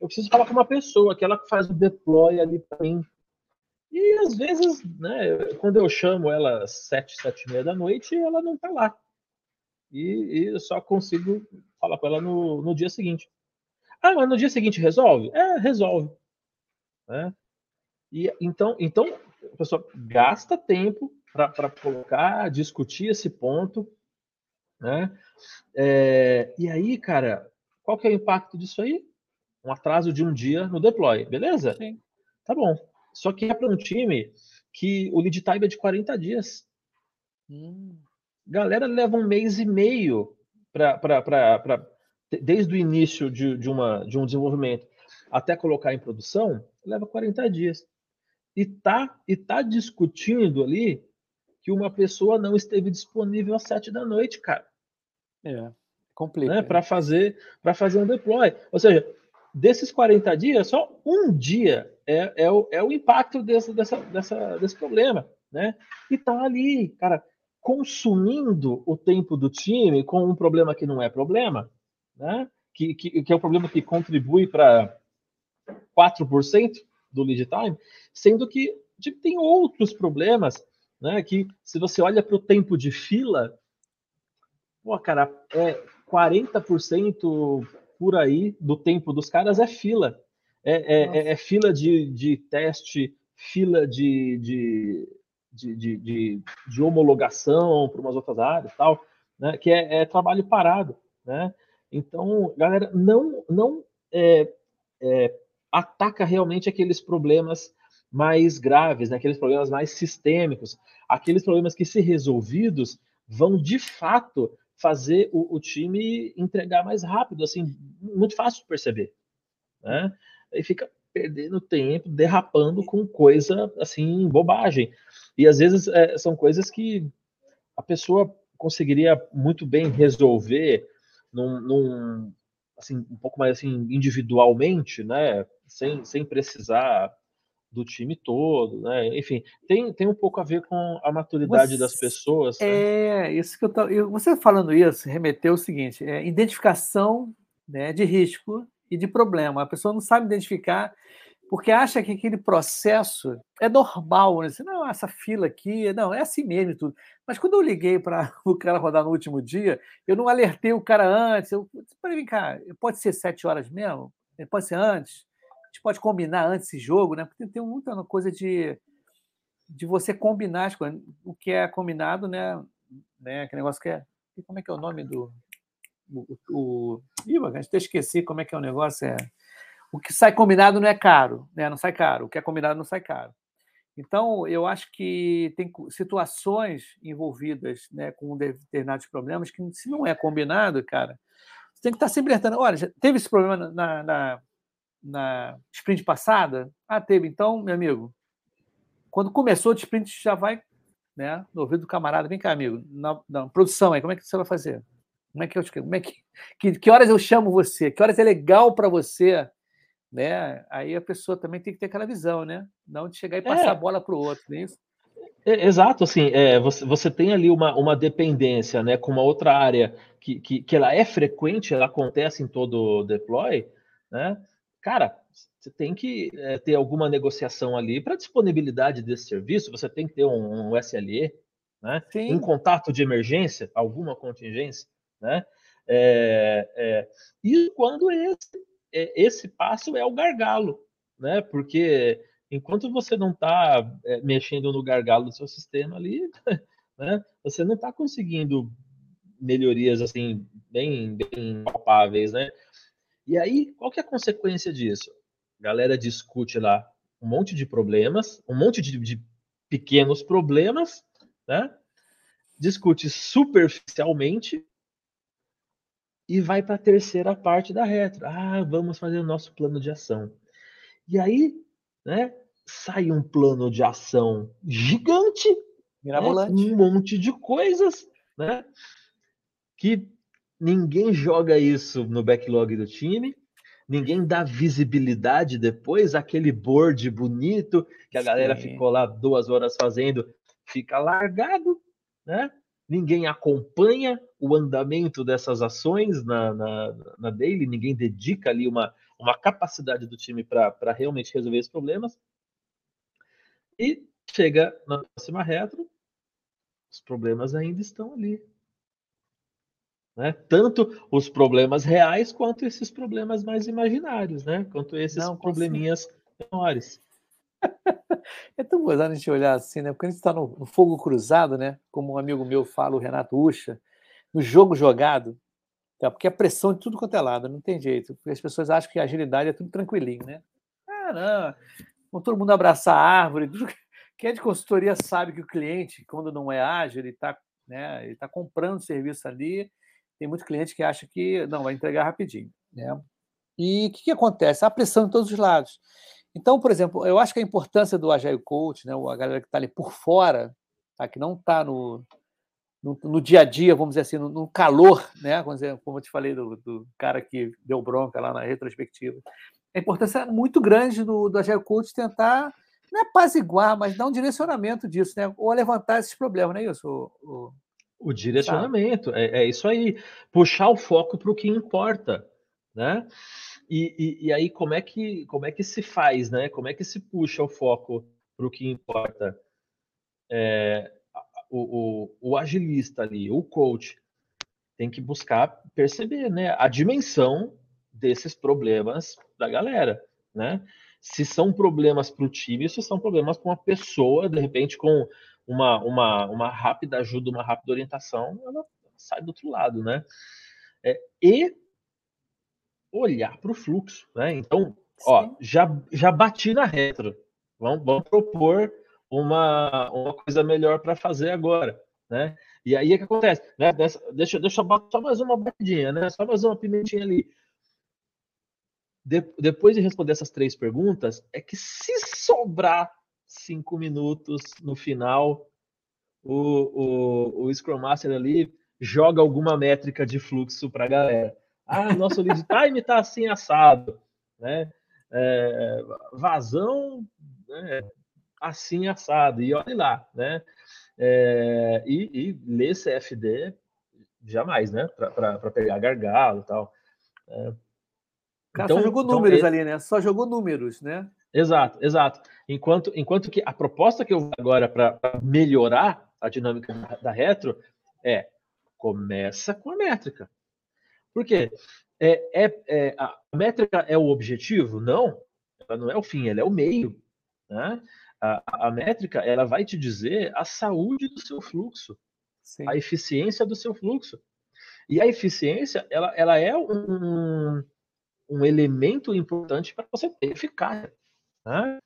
B: Eu preciso falar com uma pessoa, que faz o deploy ali para mim. E às vezes, né, quando eu chamo ela às sete, sete e meia da noite, ela não está lá. E, e, eu só consigo falar com ela no, no dia seguinte. Ah, mas no dia seguinte resolve? É, resolve. Né? E, então, então, a pessoa gasta tempo para colocar, discutir esse ponto. Né? É, e aí, cara, qual que é o impacto disso aí? Um atraso de um dia no deploy, beleza?
A: Sim.
B: Tá bom. Só que é para um time que o lead time é de 40 dias. Hum. Galera leva um mês e meio para desde o início de, de, uma, de um desenvolvimento. até colocar em produção, leva 40 dias. E tá, e tá discutindo ali que uma pessoa não esteve disponível às sete da noite, cara.
A: É, complica.
B: Né? Para fazer, fazer um deploy. Ou seja, desses 40 dias, só um dia é, é, o, é o impacto desse, dessa, dessa, desse problema. Né? E tá ali, cara, consumindo o tempo do time com um problema que não é problema, né? que, que, que é um problema que contribui para 4% do lead time, sendo que tipo, tem outros problemas né? Que se você olha para o tempo de fila, pô, cara, é 40% por aí do tempo dos caras é fila. É, é, é, é fila de, de teste, fila de, de, de, de, de homologação para umas outras áreas tal, né? Que é, é, trabalho parado, né? Então, galera, não, não é, é, ataca realmente aqueles problemas mais graves, né? aqueles problemas mais sistêmicos, aqueles problemas que, se resolvidos, vão de fato fazer o, o time entregar mais rápido, assim, muito fácil de perceber. Né? E fica perdendo tempo, derrapando com coisa assim, bobagem. E às vezes é, são coisas que a pessoa conseguiria muito bem resolver num, num, assim, um pouco mais assim, individualmente, né? Sem, sem precisar do time todo, né? Enfim, tem, tem um pouco a ver com a maturidade você, das pessoas.
A: Né? É, isso que eu tô. Eu, você falando isso, remeteu o seguinte: é, identificação né, de risco e de problema. A pessoa não sabe identificar porque acha que aquele processo é normal, né? Assim, não, essa fila aqui, não, é assim mesmo e tudo. Mas quando eu liguei para o cara rodar no último dia, eu não alertei o cara antes. Eu, falei, vem cá, pode ser sete horas mesmo? Pode ser antes? Gente pode combinar antes esse jogo, né? Porque tem muita coisa de, de você combinar as coisas. O que é combinado, né? né? Aquele negócio que é. Como é que é o nome do. O, o... Ih, a gente até esqueci como é que é o negócio. É... O que sai combinado não é caro, né? Não sai caro. O que é combinado não sai caro. Então, eu acho que tem situações envolvidas né, com determinados problemas que, se não é combinado, cara, você tem que estar sempre alertando. Olha, teve esse problema na, na, na sprint passada? Ah, teve. Então, meu amigo, quando começou o sprint, já vai né, no ouvido do camarada. Vem cá, amigo, na, na produção aí, como é que você vai fazer? Como é que eu como é que, que, que horas eu chamo você? Que horas é legal para você? Né? Aí a pessoa também tem que ter aquela visão, né? Não de chegar e passar é. a bola para o outro, não é isso?
B: É, exato, assim, é, você, você tem ali uma, uma dependência né, com uma outra área que, que, que ela é frequente, ela acontece em todo deploy, né? Cara, você tem que é, ter alguma negociação ali para disponibilidade desse serviço, você tem que ter um, um SLE, né? um contato de emergência, alguma contingência, né? É, é, e quando esse, é, esse passo é o gargalo, né? Porque enquanto você não está mexendo no gargalo do seu sistema ali, né? Você não está conseguindo melhorias assim bem, bem palpáveis, né? E aí, qual que é a consequência disso? A galera discute lá um monte de problemas, um monte de, de pequenos problemas, né? Discute superficialmente e vai para a terceira parte da retro. Ah, vamos fazer o nosso plano de ação. E aí, né, sai um plano de ação gigante, né, um monte de coisas, né, que ninguém joga isso no backlog do time, ninguém dá visibilidade depois, aquele board bonito que a Sim. galera ficou lá duas horas fazendo, fica largado, né? Ninguém acompanha o andamento dessas ações na, na, na daily, ninguém dedica ali uma, uma capacidade do time para realmente resolver esses problemas. E chega na próxima retro, os problemas ainda estão ali. Né? Tanto os problemas reais quanto esses problemas mais imaginários, né? Quanto esses Não, probleminhas menores.
A: é tão gozado a gente olhar assim, né? Porque a gente está no, no, fogo cruzado, né? Como um amigo meu fala, o Renato Ucha, no jogo jogado, tá? porque a pressão de tudo quanto é lado, não tem jeito. Porque as pessoas acham que a agilidade é tudo tranquilinho, né? Ah, não, com todo mundo abraçar a árvore. Quem é de consultoria sabe que o cliente, quando não é ágil, ele está né, ele tá comprando serviço ali tem muito cliente que acha que não vai entregar rapidinho, né? E o que, que acontece? Há pressão em todos os lados. Então, por exemplo, eu acho que a importância do Agile Coach, né, a galera que está ali por fora, tá, que não está no, no, no, dia a dia, vamos dizer assim, no, no calor, né, como, como eu te falei do, do, cara que deu bronca lá na retrospectiva. A importância é muito grande do, do Agile Coach tentar, não é apaziguar, mas dar um direcionamento disso, né, ou levantar esses problemas, não é isso? O,
B: o, o direcionamento, é, é, isso aí. Puxar o foco para o que importa, né? E, e, e, aí, como é, que, como é que se faz, né? Como é que se puxa o foco para o que importa? É, o, o, o, agilista ali, o coach, tem que buscar perceber né, a dimensão desses problemas da galera, né? Se são problemas para o time, se são problemas para uma pessoa, de repente, com uma, uma, uma rápida ajuda, uma rápida orientação, ela sai do outro lado, né? É, e olhar para o fluxo, né? Então, ó, já, já bati na retro. Vamos, vamos propor uma, uma coisa melhor para fazer agora, né? E aí o que acontece? Né? Deixa, deixa, deixa eu só mais uma batidinha, né? Só mais uma pimentinha ali. De, depois de responder essas três perguntas, é que se sobrar cinco minutos no final, o, o, o Scrum Master ali joga alguma métrica de fluxo para a galera. Ah, nosso lead time está assim assado, né? É, vazão né? assim assado, e olhe lá, né? É, e, e ler CFD jamais, né? Para pegar gargalo e tal. É,
A: cara então, só jogou então, números ali, né? Só jogou números, né?
B: Exato, exato. Enquanto, enquanto que a proposta que eu vou agora para melhorar a dinâmica da retro é começa com a métrica. Por quê? É, é, é, a métrica é o objetivo? Não, ela não é o fim, ela é o meio. Né? A, a métrica ela vai te dizer a saúde do seu fluxo, Sim. a eficiência do seu fluxo. E a eficiência ela, ela é um, um elemento importante para você ter eficácia. Né?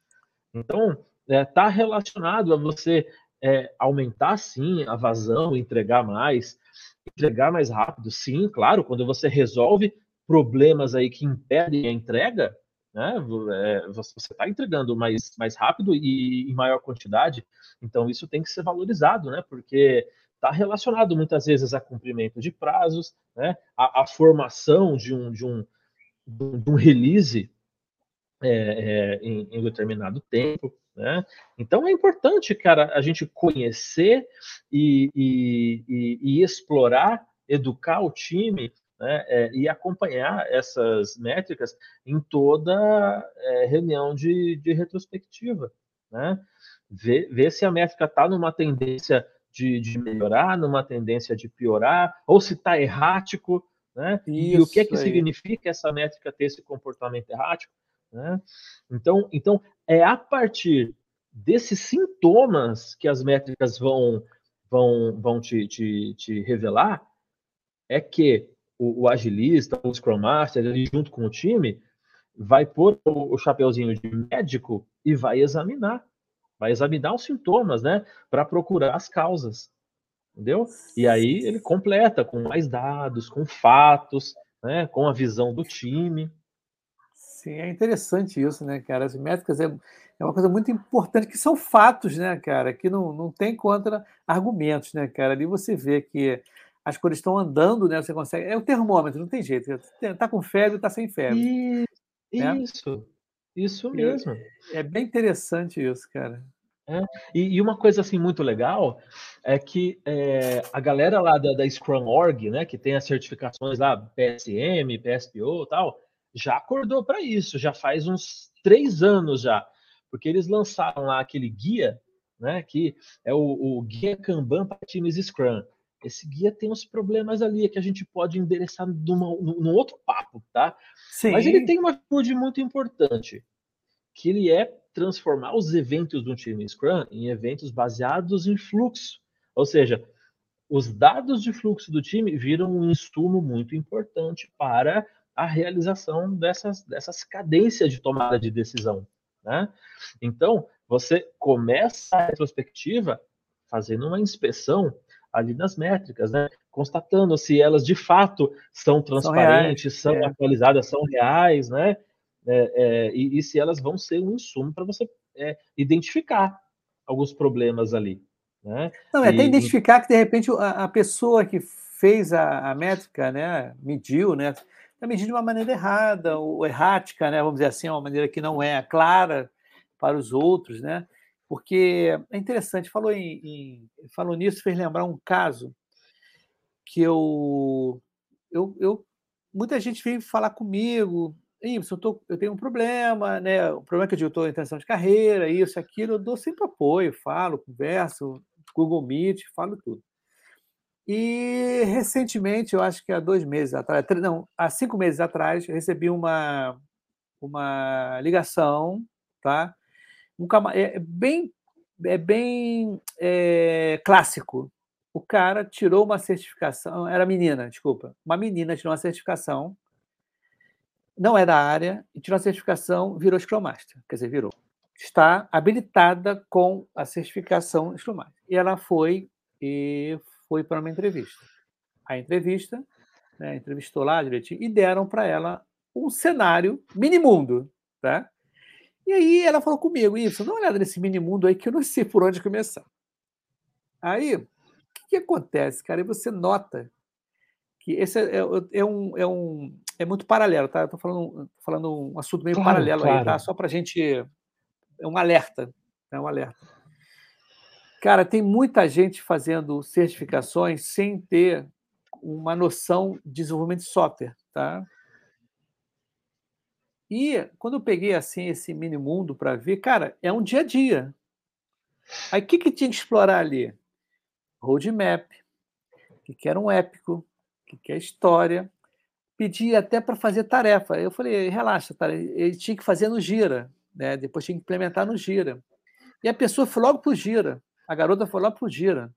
B: Então, está é, tá relacionado a você é, aumentar sim a vazão, entregar mais, entregar mais rápido, sim, claro, quando você resolve problemas aí que impedem a entrega, né, é, você está entregando mais, mais rápido e em maior quantidade, então isso tem que ser valorizado, né, porque está relacionado muitas vezes a cumprimento de prazos, né, a, a formação de um, de um, de um release é, é, em, em determinado tempo, né? Então é importante, cara, a gente conhecer e, e, e, e explorar, educar o time né, é, e acompanhar essas métricas em toda é, reunião de, de retrospectiva. Né? Ver, ver se a métrica está numa tendência de, de, melhorar, numa tendência de piorar, ou se está errático, né? e o que é que aí. significa essa métrica ter esse comportamento errático. Né? Então, então, é a partir desses sintomas que as métricas vão, vão, vão te, te, te revelar, é que o, o, agilista, o Scrum Master, ele junto com o time, vai pôr o, o chapeuzinho de médico e vai examinar. Vai examinar os sintomas, né? Para procurar as causas. Entendeu? E aí ele completa com mais dados, com fatos, né? Com a visão do time.
A: Sim, é interessante isso, né, cara? As métricas é, é uma coisa muito importante, que são fatos, né, cara? Que não, não tem contra-argumentos, né, cara? Ali você vê que as cores estão andando, né? Você consegue. É o termômetro, não tem jeito. Tá com febre, tá sem febre.
B: Isso, né? isso, isso mesmo.
A: É, é bem interessante isso, cara.
B: É. E, e, uma coisa assim muito legal é que é, a galera lá da, da Scrum Org, né, que tem as certificações lá, PSM, PSPO e tal, já acordou para isso, já faz uns três anos já, porque eles lançaram lá aquele guia, né, que é o, o guia Kanban para times Scrum. Esse guia tem uns problemas ali que a gente pode endereçar numa, num outro papo, tá? Sim. Mas ele tem uma atitude muito importante, que ele é transformar os eventos do time Scrum em eventos baseados em fluxo. Ou seja, os dados de fluxo do time viram um insumo muito importante para a realização dessas, dessas cadências de tomada de decisão. Né? Então, você começa a retrospectiva fazendo uma inspeção ali nas métricas, né? Constatando se elas de fato são transparentes, são, reais, são é. atualizadas, são reais, né? É, é, e, e, se elas vão ser um insumo para você é, identificar alguns problemas ali. Né?
A: Não, é até identificar que de repente a, a pessoa que fez a, a, métrica, né, mediu, né, está medindo de uma maneira errada ou errática, né, vamos dizer assim, uma maneira que não é clara para os outros, né? Porque é interessante, falou em, em falou nisso, fez lembrar um caso que eu, eu, eu muita gente veio falar comigo, eu, tô, eu tenho um problema, né? O problema é que eu estou em transição de carreira, isso, aquilo, eu dou sempre apoio, falo, converso, Google Meet, falo tudo. E recentemente, eu acho que há dois meses atrás, não, há cinco meses atrás, recebi uma, uma ligação, tá? Um, é bem, é bem é, clássico. O cara tirou uma certificação, era menina, desculpa, uma menina tirou uma certificação, não é da área, e tirou a certificação, virou Scrum Master, quer dizer, virou. Está habilitada com a certificação Scrum Master. E ela foi e foi para uma entrevista. A entrevista, né, entrevistou lá direitinho, e deram para ela um cenário mini-mundo, tá? E aí ela falou comigo, isso, dá uma olhada nesse mini-mundo aí que eu não sei por onde começar. Aí, o que, que acontece, cara? E você nota que esse é, é, é, um, é, um, é muito paralelo, tá? Estou falando, falando um assunto meio claro, paralelo claro. aí, tá? Só para a gente. É um alerta. É um alerta. Cara, tem muita gente fazendo certificações sem ter uma noção de desenvolvimento de software, tá? E quando eu peguei assim esse mini mundo para ver, cara, é um dia a dia. Aí o que, que tinha que explorar ali? Roadmap, que, que era um épico, que, que é história. Pedi até para fazer tarefa. Eu falei, relaxa, tá? ele tinha que fazer no Gira, né? depois tinha que implementar no Gira. E a pessoa foi logo para o Gira. A garota foi logo para o Gira.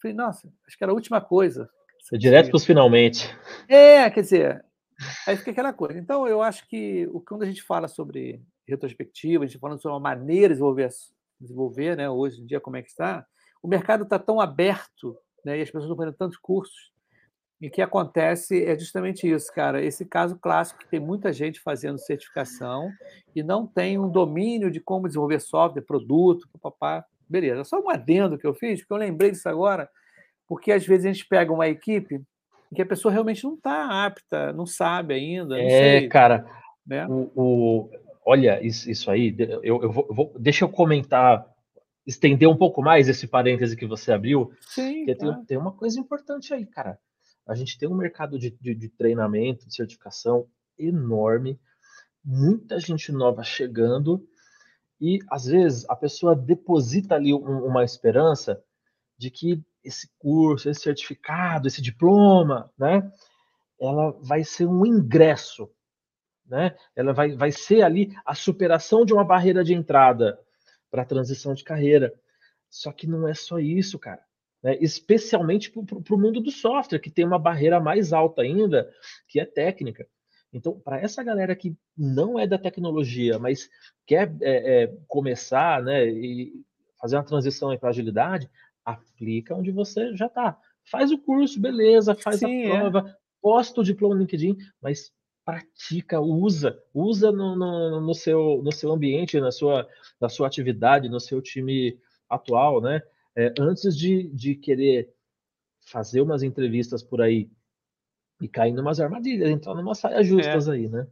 A: Falei, nossa, acho que era a última coisa.
B: É direto para os finalmente.
A: É, quer dizer, Aí fica aquela coisa. Então, eu acho que quando a gente fala sobre retrospectiva, a gente fala sobre uma maneira de desenvolver, desenvolver né, hoje em dia, como é que está, o mercado está tão aberto né, e as pessoas estão fazendo tantos cursos, e o que acontece é justamente isso, cara. Esse caso clássico que tem muita gente fazendo certificação e não tem um domínio de como desenvolver software, produto, papá. Beleza, só um adendo que eu fiz, porque eu lembrei disso agora, porque às vezes a gente pega uma equipe que a pessoa realmente não está apta, não sabe ainda. Não
B: é, sei, cara. Né? O, o, olha, isso, isso aí, eu, eu, vou, eu, vou, deixa eu comentar, estender um pouco mais esse parêntese que você abriu.
A: Sim.
B: Porque tem, tem, uma coisa importante aí, cara. A gente tem um mercado de, de, de treinamento, de certificação enorme, muita gente nova chegando, e às vezes a pessoa deposita ali um, uma esperança de que esse curso, esse certificado, esse diploma, né? Ela vai ser um ingresso, né? Ela vai, vai ser ali a superação de uma barreira de entrada para a transição de carreira. Só que não é só isso, cara. Né? Especialmente para o mundo do software, que tem uma barreira mais alta ainda, que é técnica. Então, para essa galera que não é da tecnologia, mas quer é, é, começar né, e fazer uma transição para agilidade, aplica onde você já está. Faz o curso, beleza, faz Sim, a é. prova, é. posta o diploma no LinkedIn, mas pratica, usa, usa no, no, no, seu, no seu ambiente, na sua, na sua atividade, no seu time atual, né? É, antes de, de querer fazer umas entrevistas por aí e cair em umas armadilhas, entrar numa saia justas é, aí, né?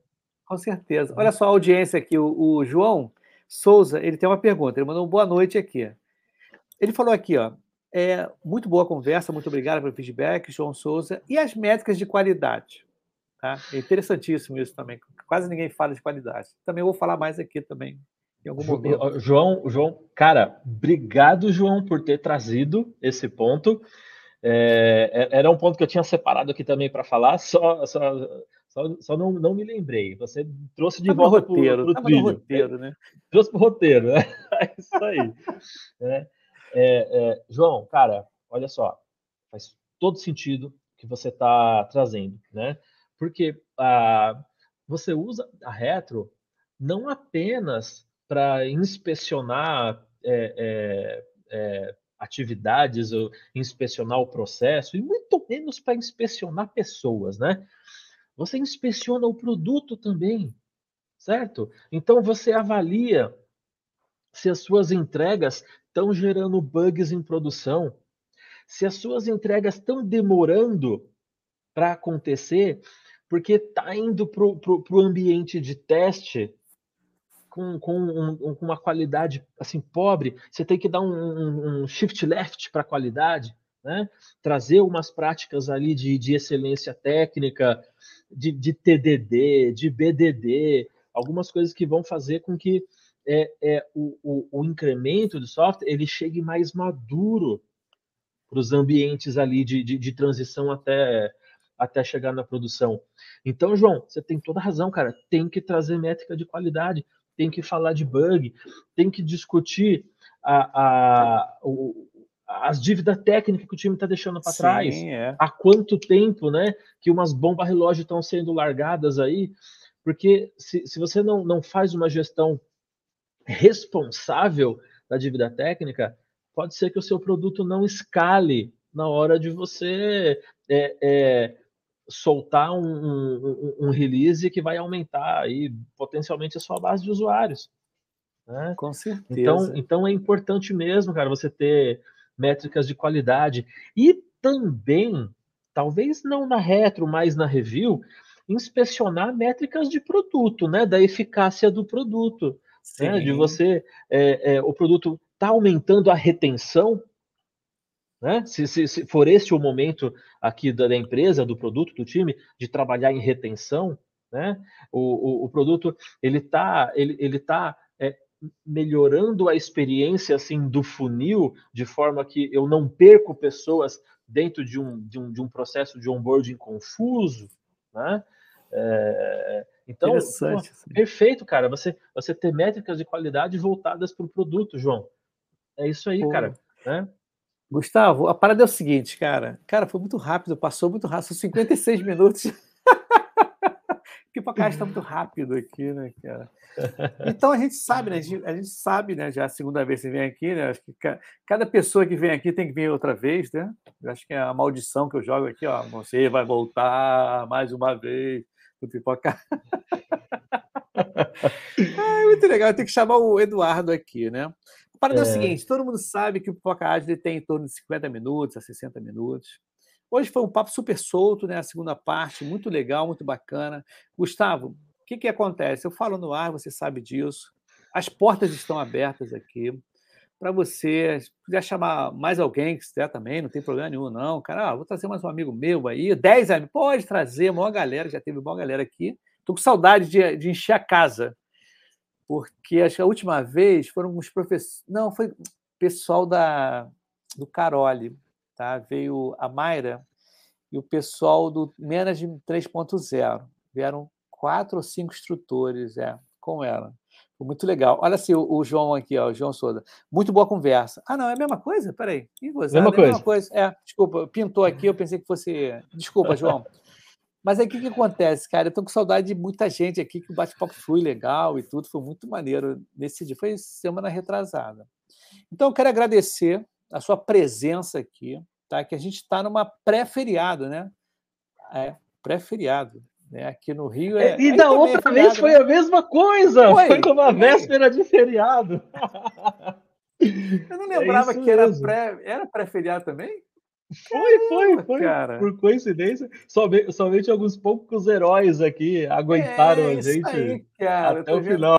A: Com certeza. Olha só a audiência aqui, o, o João Souza, ele tem uma pergunta, ele mandou uma boa noite aqui. Ele falou aqui, ó, é, muito boa conversa, muito obrigado pelo feedback, João Souza. E as métricas de qualidade? Tá? É interessantíssimo isso também. Quase ninguém fala de qualidade. Também vou falar mais aqui também, em algum momento.
B: João, João, cara, obrigado, João, por ter trazido esse ponto. É, é era um ponto que eu tinha separado aqui também para falar, só, só, só, só, não, não me lembrei. Você trouxe de volta
A: para o roteiro, roteiro, né?
B: Trouxe para o roteiro, né? É isso aí. é. É, é, João, cara, olha só, faz todo sentido que você está trazendo, né? Porque ah, você usa a retro não apenas para inspecionar é, é, é, atividades, ou inspecionar o processo, e muito menos para inspecionar pessoas, né? Você inspeciona o produto também, certo? Então você avalia se as suas entregas estão gerando bugs em produção, se as suas entregas estão demorando para acontecer, porque está indo para o ambiente de teste com, com, um, uma qualidade assim pobre, você tem que dar um, um, um shift left para a qualidade, né? trazer umas práticas ali de, de excelência técnica, de, de, TDD, de BDD, algumas coisas que vão fazer com que é, é, o, o, o incremento do software ele chegue mais maduro para os ambientes ali de, de, de transição até até chegar na produção. Então, João, você tem toda razão, cara. Tem que trazer métrica de qualidade, tem que falar de bug, tem que discutir a, a, o, as dívidas técnicas que o time está deixando para trás. É. Há quanto tempo, né, que umas bombas relógio estão sendo largadas aí? Porque se, se você não, não faz uma gestão responsável da dívida técnica, pode ser que o seu produto não escale na hora de você é, é, soltar um, um, um, release que vai aumentar aí potencialmente a sua base de usuários. Né?
A: Com certeza.
B: Então, então é importante mesmo, cara, você ter métricas de qualidade e também, talvez não na retro, mas na review, inspecionar métricas de produto, né? Da eficácia do produto, né? De você, é, é, o produto está aumentando a retenção né? Se, se, se, for esse o momento aqui da, da, empresa, do produto, do time, de trabalhar em retenção, né? o, o, o produto ele está ele, ele tá, é, melhorando a experiência assim do funil de forma que eu não perco pessoas dentro de um, de um, de um processo de onboarding confuso. Né? É, então, pô, perfeito, cara. Você, você ter métricas de qualidade voltadas para o produto, João. É isso aí, pô. cara. Né?
A: Gustavo, a parada é o seguinte, cara. Cara, foi muito rápido, passou muito rápido, são 56 minutos. que podcast está muito rápido aqui, né, cara? Então a gente sabe, né? A gente, a gente, sabe, né? Já é a segunda vez que vem aqui, né? Acho que cada pessoa que vem aqui tem que vir outra vez, né? Eu acho que é a maldição que eu jogo aqui, ó. Você vai voltar mais uma vez no pipoca. é muito legal, tem que chamar o Eduardo aqui, né? A parada é. é o seguinte: todo mundo sabe que o Pipoca Ágil tem em torno de 50 minutos a 60 minutos. Hoje foi um papo super solto, né? A segunda parte, muito legal, muito bacana. Gustavo, o que, que acontece? Eu falo no ar, você sabe disso. As portas estão abertas aqui para você. Se quiser chamar mais alguém que quiser também, não tem problema nenhum, não. Cara, ah, vou trazer mais um amigo meu aí. 10 amigos, pode trazer, maior galera, já teve uma galera aqui. Estou com saudade de, de encher a casa porque acho que a última vez foram os professores. Não, foi pessoal da, do Caroli, tá? Veio a Mayra e o pessoal do Management 3.0. Vieram quatro ou cinco instrutores é, com ela. Foi muito legal. Olha assim, o, o, João aqui, ó, o João Souza. Muito boa conversa. Ah, não, é a mesma coisa? Peraí. Ih,
B: mesma, é coisa. mesma coisa.
A: É, desculpa, pintou aqui, eu pensei que fosse. Desculpa, João. Mas aí o que, que acontece, cara? Eu tô com saudade de muita gente aqui, que o bate-papo foi legal e tudo, foi muito maneiro nesse dia. Foi semana retrasada. Então, eu quero agradecer a sua presença aqui, tá? Que a gente está numa pré-feriado, né? É, pré-feriado. Né? Aqui no Rio é.
B: E da outra é vez foi a mesma coisa! Foi, foi uma véspera de feriado.
A: Eu não é lembrava é que era pré, era pré-feriado também?
B: Foi, foi, foi. Cara. Por coincidência, somente, somente alguns poucos heróis aqui aguentaram é, a gente aí, cara, até o vendo... final.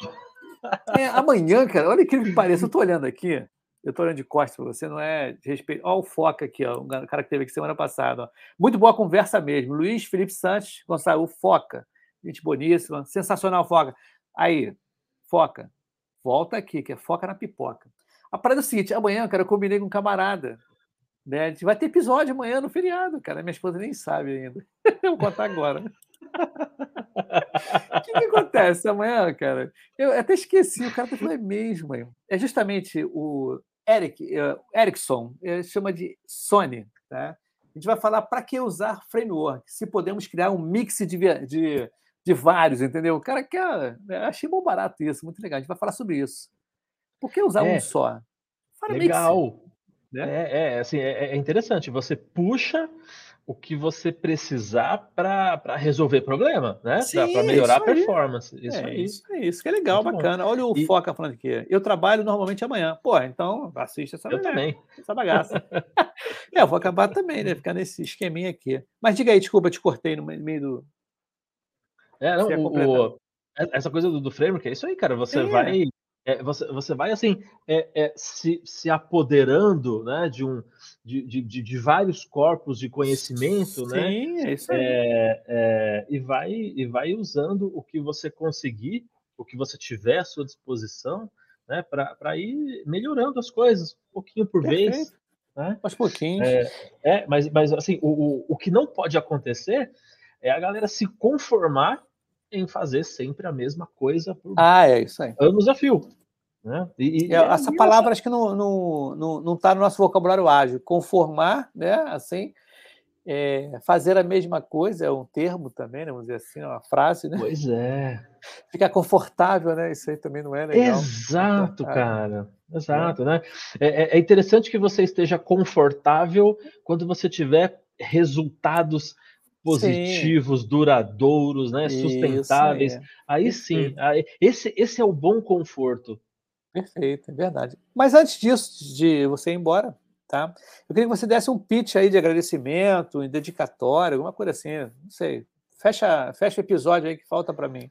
A: É, amanhã, cara, olha que que pareça, eu tô olhando aqui, eu tô olhando de costas para você, não é de respeito. Olha o Foca aqui, ó, um cara que teve aqui semana passada. Ó. Muito boa conversa mesmo. Luiz Felipe Santos Gonçalo, Foca. Gente boníssima, sensacional, Foca. Aí, Foca, volta aqui, que é Foca na pipoca. A parada é o seguinte: amanhã, cara, eu combinei com um camarada né? A gente vai ter episódio amanhã no feriado, cara. Minha esposa nem sabe ainda. Eu vou contar agora. O que, que, acontece amanhã, cara? Eu até esqueci, o cara tá falando é mesmo. É justamente o Eric, uh, Ericsson, ele chama de Sony. Tá? A gente vai falar para que usar framework, se podemos criar um mix de, de, de vários, entendeu? O cara quer. Né, achei bom barato isso, muito legal. A gente vai falar sobre isso. Por que usar é. um só?
B: Fala legal. Mix. Né? É, é, assim, é, é interessante. Você puxa o que você precisar para resolver problema, né? Para melhorar a performance.
A: Isso é, aí. Isso é isso que é legal, Muito bacana. Bom. Olha o e... Foca falando aqui. Eu trabalho normalmente amanhã. Pô, então assista essa,
B: eu também.
A: essa bagaça. é, eu vou acabar também, né? Ficar nesse esqueminha aqui. Mas diga aí, desculpa, te cortei no meio do.
B: É, não, o, o, essa coisa do, do framework é isso aí, cara. Você é. vai é, você, você vai assim é, é, se, se apoderando né, de, um, de, de, de vários corpos de conhecimento,
A: né, Sim,
B: né?
A: É isso aí.
B: É, é, e, vai, e vai usando o que você conseguir, o que você tiver à sua disposição, né, para ir melhorando as coisas, um pouquinho por Perfeito. vez. Né?
A: Aos pouquinhos.
B: É, é, mas, mas assim, o, o, o que não pode acontecer é a galera se conformar em fazer sempre a mesma coisa por
A: ah, é isso aí.
B: anos a fio. Né?
A: E, e, é, essa palavra acho que não está não, não, não tá no nosso vocabulário ágil. Conformar, né? assim, é, fazer a mesma coisa é um termo também, né? vamos dizer assim, é uma frase. Né?
B: Pois é.
A: Ficar confortável, né? Isso aí também não é legal.
B: Exato, cara. Exato, né? É, é, é interessante que você esteja confortável quando você tiver resultados positivos, sim. duradouros, né, Isso, sustentáveis. É. Aí sim, aí, esse, esse é o bom conforto.
A: Perfeito, é verdade. Mas antes disso, de você ir embora, tá? Eu queria que você desse um pitch aí de agradecimento, um dedicatório, alguma coisa assim, não sei. Fecha, fecha o episódio aí que falta para mim.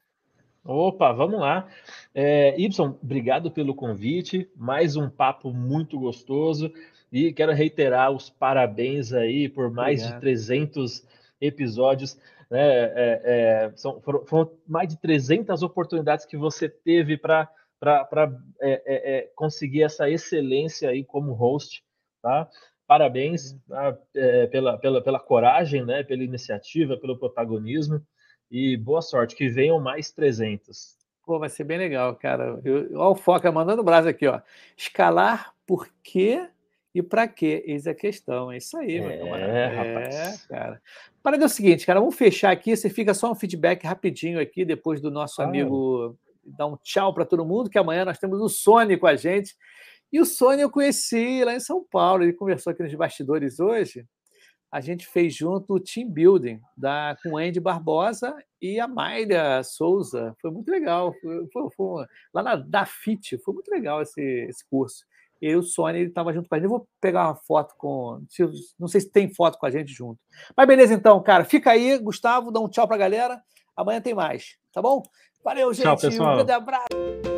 B: Opa, vamos lá. É, y, obrigado pelo convite. Mais um papo muito gostoso. E quero reiterar os parabéns aí por mais obrigado. de 300 episódios. Né? É, é, são, foram, foram, mais de 300 oportunidades que você teve para é, é, é, conseguir essa excelência aí como host. Tá? Parabéns tá? É, pela, pela, pela coragem, né? pela iniciativa, pelo protagonismo e boa sorte. Que venham mais 300.
A: Pô, vai ser bem legal, cara. Eu, olha o Foca mandando o braço aqui, ó. Escalar porque e para quê? Eis a questão. É isso aí, meu camarada. É, rapaz. É, cara. Para é o seguinte, cara, vamos fechar aqui. Você fica só um feedback rapidinho aqui, depois do nosso ah. amigo dar um tchau para todo mundo, que amanhã nós temos o Sony com a gente. E o Sony eu conheci lá em São Paulo. Ele conversou aqui nos bastidores hoje. A gente fez junto o team building da, com o Andy Barbosa e a Mayra Souza. Foi muito legal. Foi, foi, foi, lá na Dafit. Foi muito legal esse, esse curso. E o Sony estava junto com a gente. Eu vou pegar uma foto com. Não sei se tem foto com a gente junto. Mas beleza, então, cara. Fica aí, Gustavo. Dá um tchau para a galera. Amanhã tem mais, tá bom? Valeu, gente.
B: Tchau, pessoal.
A: Um grande abraço.